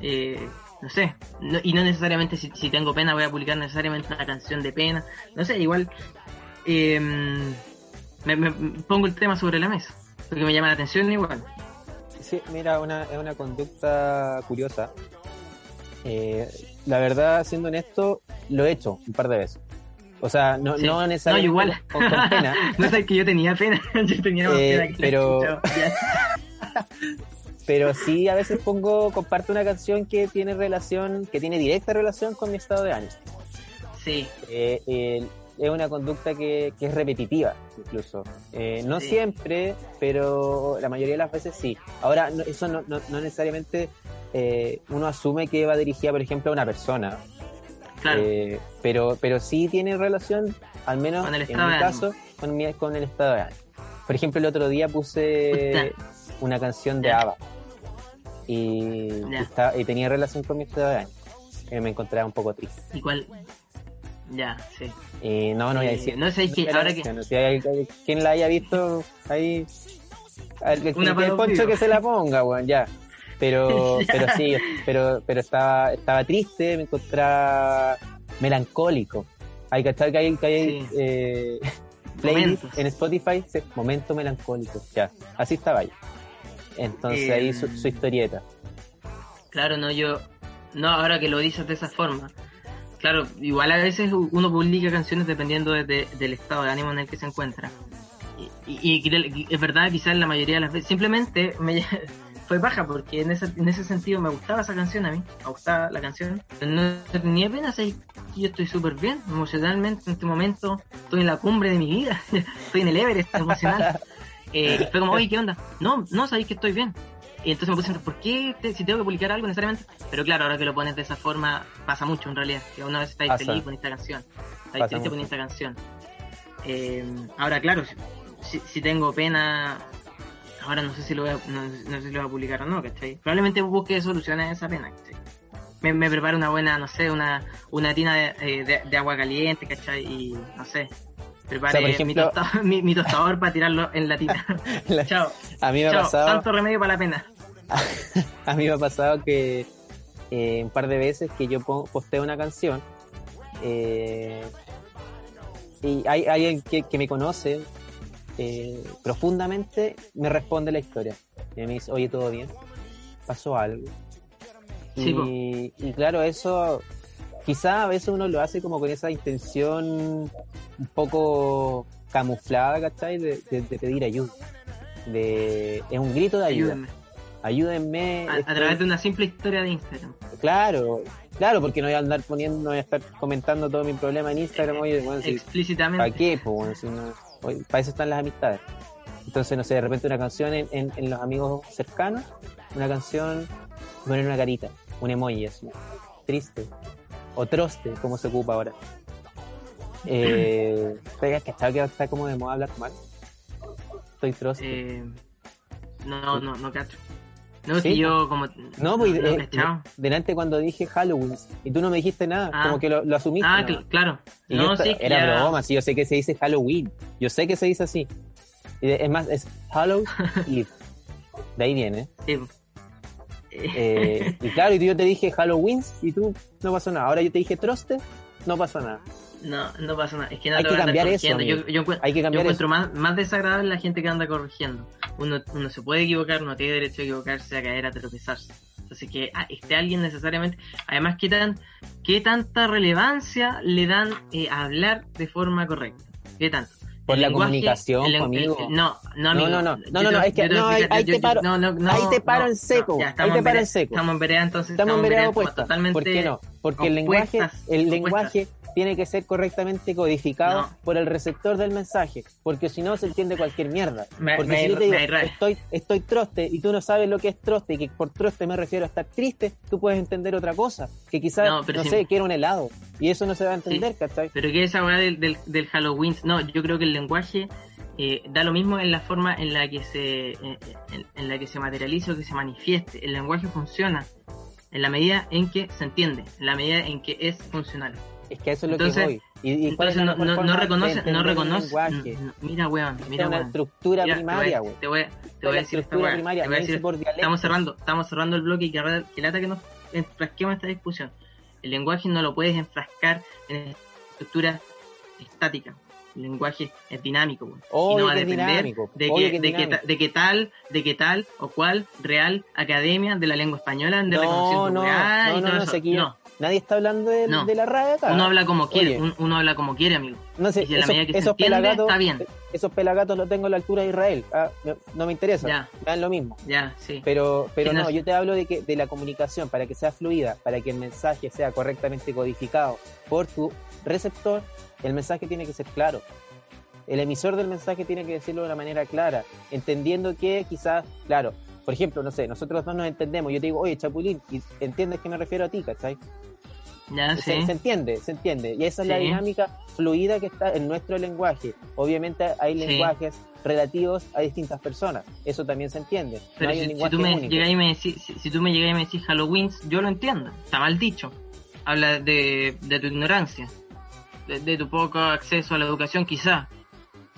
Eh, no sé. No- y no necesariamente si, si tengo pena voy a publicar necesariamente una canción de pena. No sé, igual eh, me, me- pongo el tema sobre la mesa. Porque me llama la atención igual. Sí, mira, una, es una conducta curiosa. Eh, la verdad, siendo honesto, lo he hecho un par de veces. O sea, no, Sí. no necesariamente No, igual. con, con pena, no sé que yo tenía pena. yo tenía más Eh, pena que pero-. pero sí a veces pongo, comparto una canción que tiene relación, que tiene directa relación con mi estado de ánimo. Sí, Eh, eh, es una conducta que, que es repetitiva, incluso. Eh, no Sí. siempre, pero la mayoría de las veces sí. Ahora, no- eso no, no, no necesariamente eh, uno asume que va dirigida, por ejemplo, a una persona. claro. Pero, pero sí tiene relación, al menos Con el en mi caso, con, mi- con el estado de ánimo. Por ejemplo, el otro día puse una canción de Ya. Y, Ya. y tenía relación con mi ánimo. Eh, me encontraba un poco triste. ¿Y cuál? Ya, sí. Y no, no voy a Eh, decir. no sé, que ahora que- hay- quien la haya visto, ahí. El, el, el los poncho que se la ponga, weón, ya. Pero, pero sí, pero, pero estaba, estaba triste, me encontraba melancólico. Hay que que hay, que hay Sí. eh, en Spotify, momento melancólico, ya. Así estaba yo. Entonces ahí su, Em. su historieta. Claro, no, yo. No, ahora que lo dices de esa forma. Claro, igual a veces uno publica canciones dependiendo de- de- del estado de ánimo en el que se encuentra. Y, y- y es verdad, quizás la mayoría de las veces. Simplemente me, fue baja porque en ese, en ese sentido me gustaba esa canción a mí. Me gustaba la canción. Pero no tenía pena, sé que yo estoy súper bien emocionalmente en este momento. Estoy en la cumbre de mi vida. estoy en el Everest emocional. Eh, y fue como, oye, ¿qué onda? No, no, sabéis que estoy bien. Y entonces me puse ¿por qué te- si tengo que publicar algo necesariamente? Pero claro, ahora que lo pones de esa forma, pasa mucho en realidad. Que una vez estáis Pasa. feliz con esta canción. Estáis Pasa triste mucho. con esta canción. Eh, ahora, claro, si, si tengo pena, ahora no sé si lo voy a, no, no sé si lo voy a publicar o no, ¿cachai? Probablemente busque soluciones a esa pena, ¿cachai? Me, me preparo una buena, no sé, una, una tina de, eh, de- de agua caliente, ¿cachai? Y, no sé, Prepare O sea, por mi, ejemplo- tostador, mi, mi tostador para tirarlo en la tita. La- Chao. a mí me ha Chao. pasado, Tanto remedio para la pena. a mí me ha pasado que eh, un par de veces que yo posteo una canción eh, y hay hay alguien que, que me conoce eh, profundamente me responde la historia y me dice oye todo bien pasó algo Sí, y, y claro eso quizá a veces uno lo hace como con esa intención un poco camuflada ¿cachai? de, de- de pedir ayuda de es un grito de ayuda Ayúdenme. ayúdenme A, través de una simple historia de Instagram. Claro, claro, porque no voy a andar poniendo, no voy a estar comentando todo mi problema en Instagram, oye, bueno, si, Explícitamente. ¿para qué? Pues, bueno, si no- oye, para eso están las amistades. Entonces, no sé, de repente una canción en, en, en los amigos cercanos, una canción, poner una carita, un emoji así, triste, o troste, como se ocupa ahora. Eh, ¿Te que está como de moda hablar mal? Estoy troste. Eh, no, no, no cacho. No, Sí, si yo como... No, pues no, eh, delante cuando dije Halloween y tú no me dijiste nada, Ah. como que lo, lo asumiste. Ah, claro. Y no, sí, era ya- broma, sí, yo sé que se dice Halloween, yo sé que se dice así. Y de- es más, es Halloween Eve. De ahí viene. sí. Eh, y claro, y yo te dije Halloween y tú no pasó nada. Ahora yo te dije Troste, no pasó nada. No, no pasa nada. Es que no Hay que cambiar eso, yo, yo, Hay que yo cambiar eso. encuentro más, más desagradable la gente que anda corrigiendo. Uno, uno se puede equivocar, no tiene derecho a equivocarse, a caer, a tropezarse. Entonces que ah, esté alguien necesariamente... Además, ¿qué, tan, qué tanta relevancia le dan eh, a hablar de forma correcta? ¿Qué tanto? Por El la comunicación, el amigo. el- no, no, amigo. no, no, no, no, no, es que- no, ahí- ahí te paro- no, no, ahí te paro no, en seco, ya, ahí te paro en seco. Estamos en vereda, entonces Estamos en vereda opuesta. ¿Por qué no? Porque el lenguaje, el lenguaje tiene que ser correctamente codificado No. por el receptor del mensaje, porque si no se entiende cualquier mierda. Me- porque me- si yo te digo, estoy, estoy troste y tú no sabes lo que es troste y que por troste me refiero a estar triste, tú puedes entender otra cosa, que quizás, No, no, si- sé, quiero un helado y eso no se va a entender, ¿cachai? Pero que esa weá del, del, del Halloween, no, yo creo que el lenguaje eh, da lo mismo en la forma en la que se en, en- en la que se materialice o que se manifieste. El lenguaje funciona en la medida en que se entiende, en la medida en que es funcional. Es que a eso es lo Entonces- que voy. ¿Y, y cuál es la no, no, no reconoce, no reconoce. no, no, mira, weón, Es mira, una weón. estructura Mira, primaria, voy, te voy, a- te voy a decir esta Te voy a no decir- por estamos cerrando, estamos cerrando el bloque y que, que lata que nos enfrasquemos en esta discusión. El lenguaje no lo puedes enfrascar en estructuras estáticas. El lenguaje es dinámico, weón. y Obvio no va a que es depender dinámico, de obvio que, que es de, que, dinámico. ta- de que tal, de que tal o cual Real Academia de la Lengua Española de No, reconocimiento no, no, y no, todo no, eso. No, Nadie está hablando de, No. de la radio acá. uno habla como quiere, un- uno habla como quiere, amigo. No sé, y si a la esos, medida que se entiende, pelagatos, está bien. esos pelagatos los tengo a la altura de Israel. Ah, no, no me interesa. Ya. Me dan lo mismo. Ya, sí. Pero, pero no- yo te hablo de que de la comunicación para que sea fluida, para que el mensaje sea correctamente codificado por tu receptor, el mensaje tiene que ser claro. El emisor del mensaje tiene que decirlo de una manera clara, entendiendo que quizás, claro, por ejemplo, no sé, nosotros dos nos entendemos, yo te digo, oye, Chapulín, y entiendes que me refiero a ti, ¿cachai? Ya, se, sí. se entiende, se entiende. Y esa es la dinámica fluida que está en nuestro lenguaje. Obviamente hay Sí. lenguajes relativos a distintas personas. Eso también se entiende. Pero no hay si, un si lenguaje tú me único. llegas y me decís, si, si tú me llegas y me decís Halloween, yo lo entiendo. Está mal dicho. Habla de, de tu ignorancia, de, de tu poco acceso a la educación, quizá.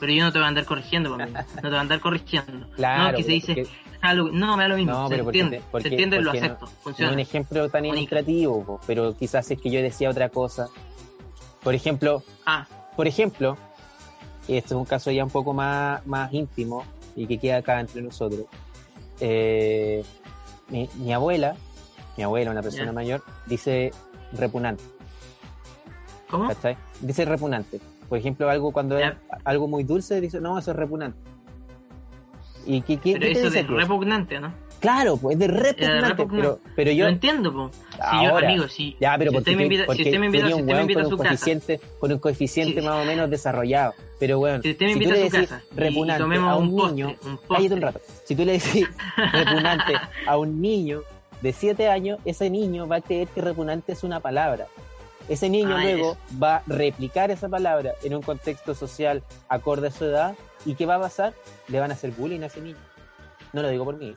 Pero yo no te voy a andar corrigiendo, papi. No te voy a andar corrigiendo. Claro, no, que se dice No, me da lo mismo. No, se pero porque entiende. porque- se entiende, lo porque acepto. No es Funciona. un ejemplo tan ilustrativo, pero quizás es que yo decía otra cosa. Por ejemplo, Ah, por ejemplo, esto es un caso ya un poco más, más íntimo y que queda acá entre nosotros. Eh, mi, mi abuela, mi abuela, una persona mayor, dice repugnante. ¿cómo? ¿cachai? Dice repugnante. Por ejemplo, algo cuando es algo muy dulce, dice, no, eso es repugnante. ¿Y qué, qué- Pero qué eso de repugnante, ¿no? Claro, pues es de repugnante, pero, pero yo... Lo entiendo, po. Si yo, amigo, si, ya, pero si porque, usted me tú- invita, porque si usted me tú invita, si un usted me invita a con su un casa, coeficiente, con un coeficiente Sí. más o menos desarrollado. Pero bueno, si usted me si tú invita le a su decís casa y- y repugnante tomemos a un, un postre, niño, un cállate un rato. Si tú le decís repugnante a un niño de 7 años, ese niño va a creer que repugnante es una palabra. Ese niño Ah, luego va a replicar esa palabra en un contexto social acorde a su edad. ¿Y qué va a pasar? Le van a hacer bullying a ese niño. No lo digo por mí.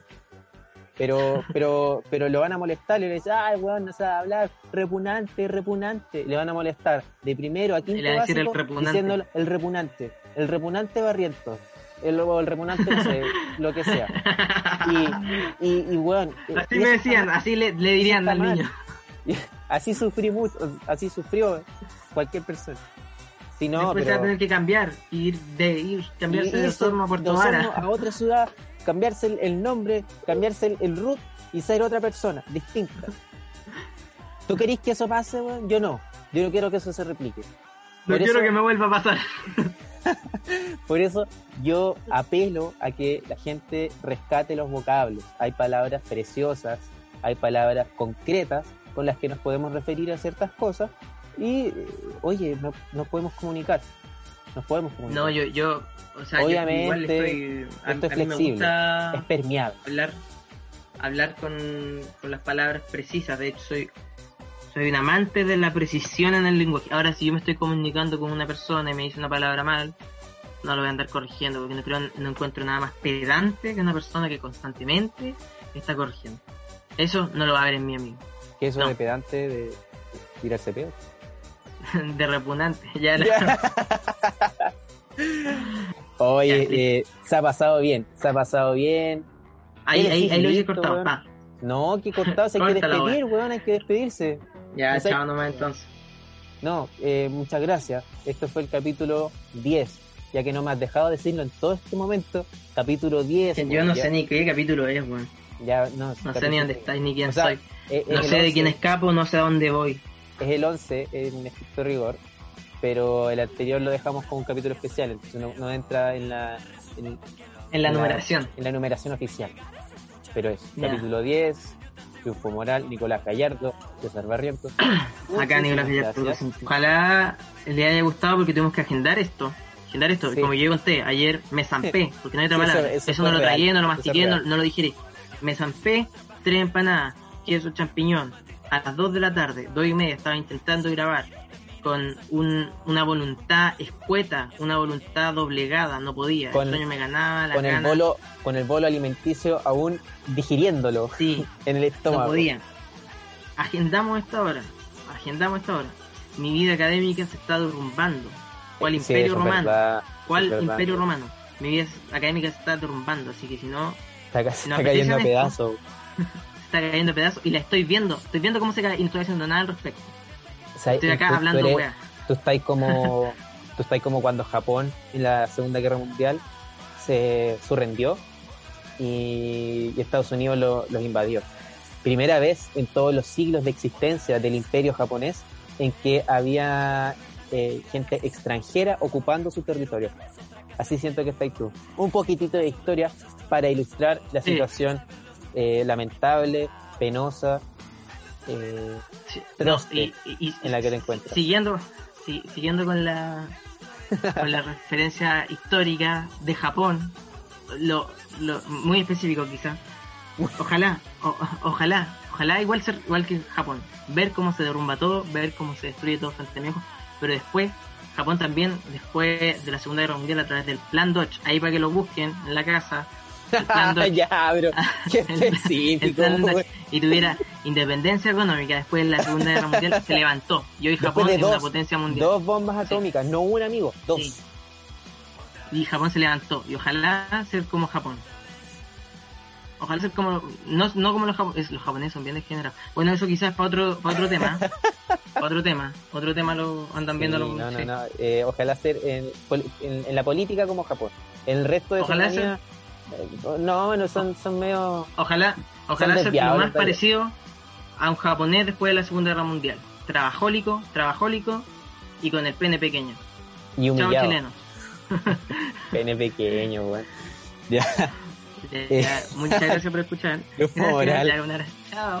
Pero, pero, pero lo van a molestar, le dicen, ay, weón, no sabe hablar, repugnante, repugnante. Le van a molestar de primero a quinto Le van a decir el básico repugnante. diciendo el repugnante, el repugnante barriento, el, el repugnante, no sé, lo que sea. Y, y, y weón, Así y me decían, así le, le dirían al mal. niño. Así sufrí mucho, así sufrió cualquier persona. Si no, Después se va a pero tener que cambiar, ir de ir, cambiarse y de Osorno a Puerto Vara. a otra ciudad, cambiarse el, el nombre, cambiarse el, el root y ser otra persona, distinta. ¿Tú querís que eso pase, weón? Yo no. Yo no quiero que eso se replique. No por quiero eso- que me vuelva a pasar. Por eso yo apelo a que la gente rescate los vocablos. Hay palabras preciosas, hay palabras concretas con las que nos podemos referir a ciertas cosas y, oye, no- nos podemos comunicar. Nos podemos comunicar. No, yo, yo, o sea, yo Obviamente, igual estoy, a, esto es a mí me flexible. gusta Es permeable. hablar, hablar con, con las palabras precisas. De hecho, soy, soy un amante de la precisión en el lenguaje. Ahora, si yo me estoy comunicando con una persona y me dice una palabra mal, no lo voy a andar corrigiendo porque no, creo, no encuentro nada más pedante que una persona que constantemente está corrigiendo. Eso no lo va a ver en mi amigo. Que eso No. de pedante de tirarse pedo. De repugnante. Ya, no. Oye, eh, se ha pasado bien, se ha pasado bien. ahí, ahí, ahí lo Listo, cortado. No, que cortado, se hay que despedir, weón, hay que despedirse. Ya, No chao nomás entonces. No, eh, muchas gracias. Esto fue el capítulo 10, ya que no me has dejado decirlo en todo este momento. Capítulo 10. Yo no ya- sé ni qué capítulo es, weón. ya, no, No sé ni dónde estáis ni quién O sea, soy. eh, No sé de quién 11, escapo, no sé a dónde voy. Es el 11 en estricto rigor, pero el anterior lo dejamos como un capítulo especial, entonces no, no entra en la, en, En la numeración. en la numeración oficial. Pero es capítulo 10, Triunfo Moral, Nicolás Gallardo, César Barrientos. Acá Nicolás Gallardo. Ojalá le haya gustado porque tuvimos que agendar esto. Agendar esto. Sí. Como yo conté, ayer me zampé, porque no hay otra Sí, palabra. eso no lo tragué, no lo mastiqué, no, lo digerí. Me zampé, tres empanadas, queso champiñón. A las 2 de la tarde, dos y media, estaba intentando grabar con un- una voluntad escueta, una voluntad doblegada, no podía. Con- el sueño me ganaba, la Con el, bolo, con el bolo alimenticio aún digiriéndolo Sí, en el no estómago. podía. Agendamos esta hora. Agendamos esta hora. Mi vida académica se está derrumbando. ¿Cuál Sí, imperio romano? verdad, ¿Cuál verdad. imperio romano? Mi vida académica se está derrumbando, así que si no, Está, está No cayendo a pedazos. está cayendo pedazos y la estoy viendo. Estoy viendo cómo se cae y no estoy haciendo nada al respecto. O sea, Estoy tú- acá tú hablando eres- weá. Tú estás como, tú estás como cuando Japón en la Segunda Guerra Mundial se surrendió y, y Estados Unidos lo- los invadió. Primera vez en todos los siglos de existencia del imperio japonés en que había eh, gente extranjera ocupando su territorio. Así siento que estáis tú. Un poquitito de historia para ilustrar la Sí. situación eh, lamentable, penosa, eh, y- y- en la que te encuentras. Siguiendo, sí, siguiendo con la con la referencia histórica de Japón, lo, lo muy específico quizá. Ojalá, o- ojalá, ojalá igual ser igual que Japón, ver cómo se derrumba todo, ver cómo se destruye todo frente a pero después Japón también después de la Segunda Guerra Mundial a través del Plan Dodge, ahí para que lo busquen en la casa. Dodge, ya, bro. Qué específico, y tuviera independencia económica después de la Segunda Guerra Mundial, se levantó. Y hoy Japón es una potencia mundial. Dos bombas atómicas, no una, amigo, dos. Sí. Y Japón se levantó. Y ojalá ser como Japón. Ojalá ser como. No, no como los japoneses. Los japoneses son bien degenerados. Bueno, eso quizás para otro, para otro tema. para otro tema. Otro tema lo andan viendo Sí, los. no, no, no. Eh, ojalá ser en, en- en la política como Japón. El resto de Ojalá Ojalá No, bueno, son, son medio. Ojalá, ojalá desviados, lo más parecido a un japonés después de la Segunda Guerra Mundial. Trabajólico, trabajólico y con el pene pequeño. Y Chao chileno. Pene pequeño, weón. Ya. Ya, muchas gracias por escuchar. Gracias, moral. ya, un abrazo. Chao.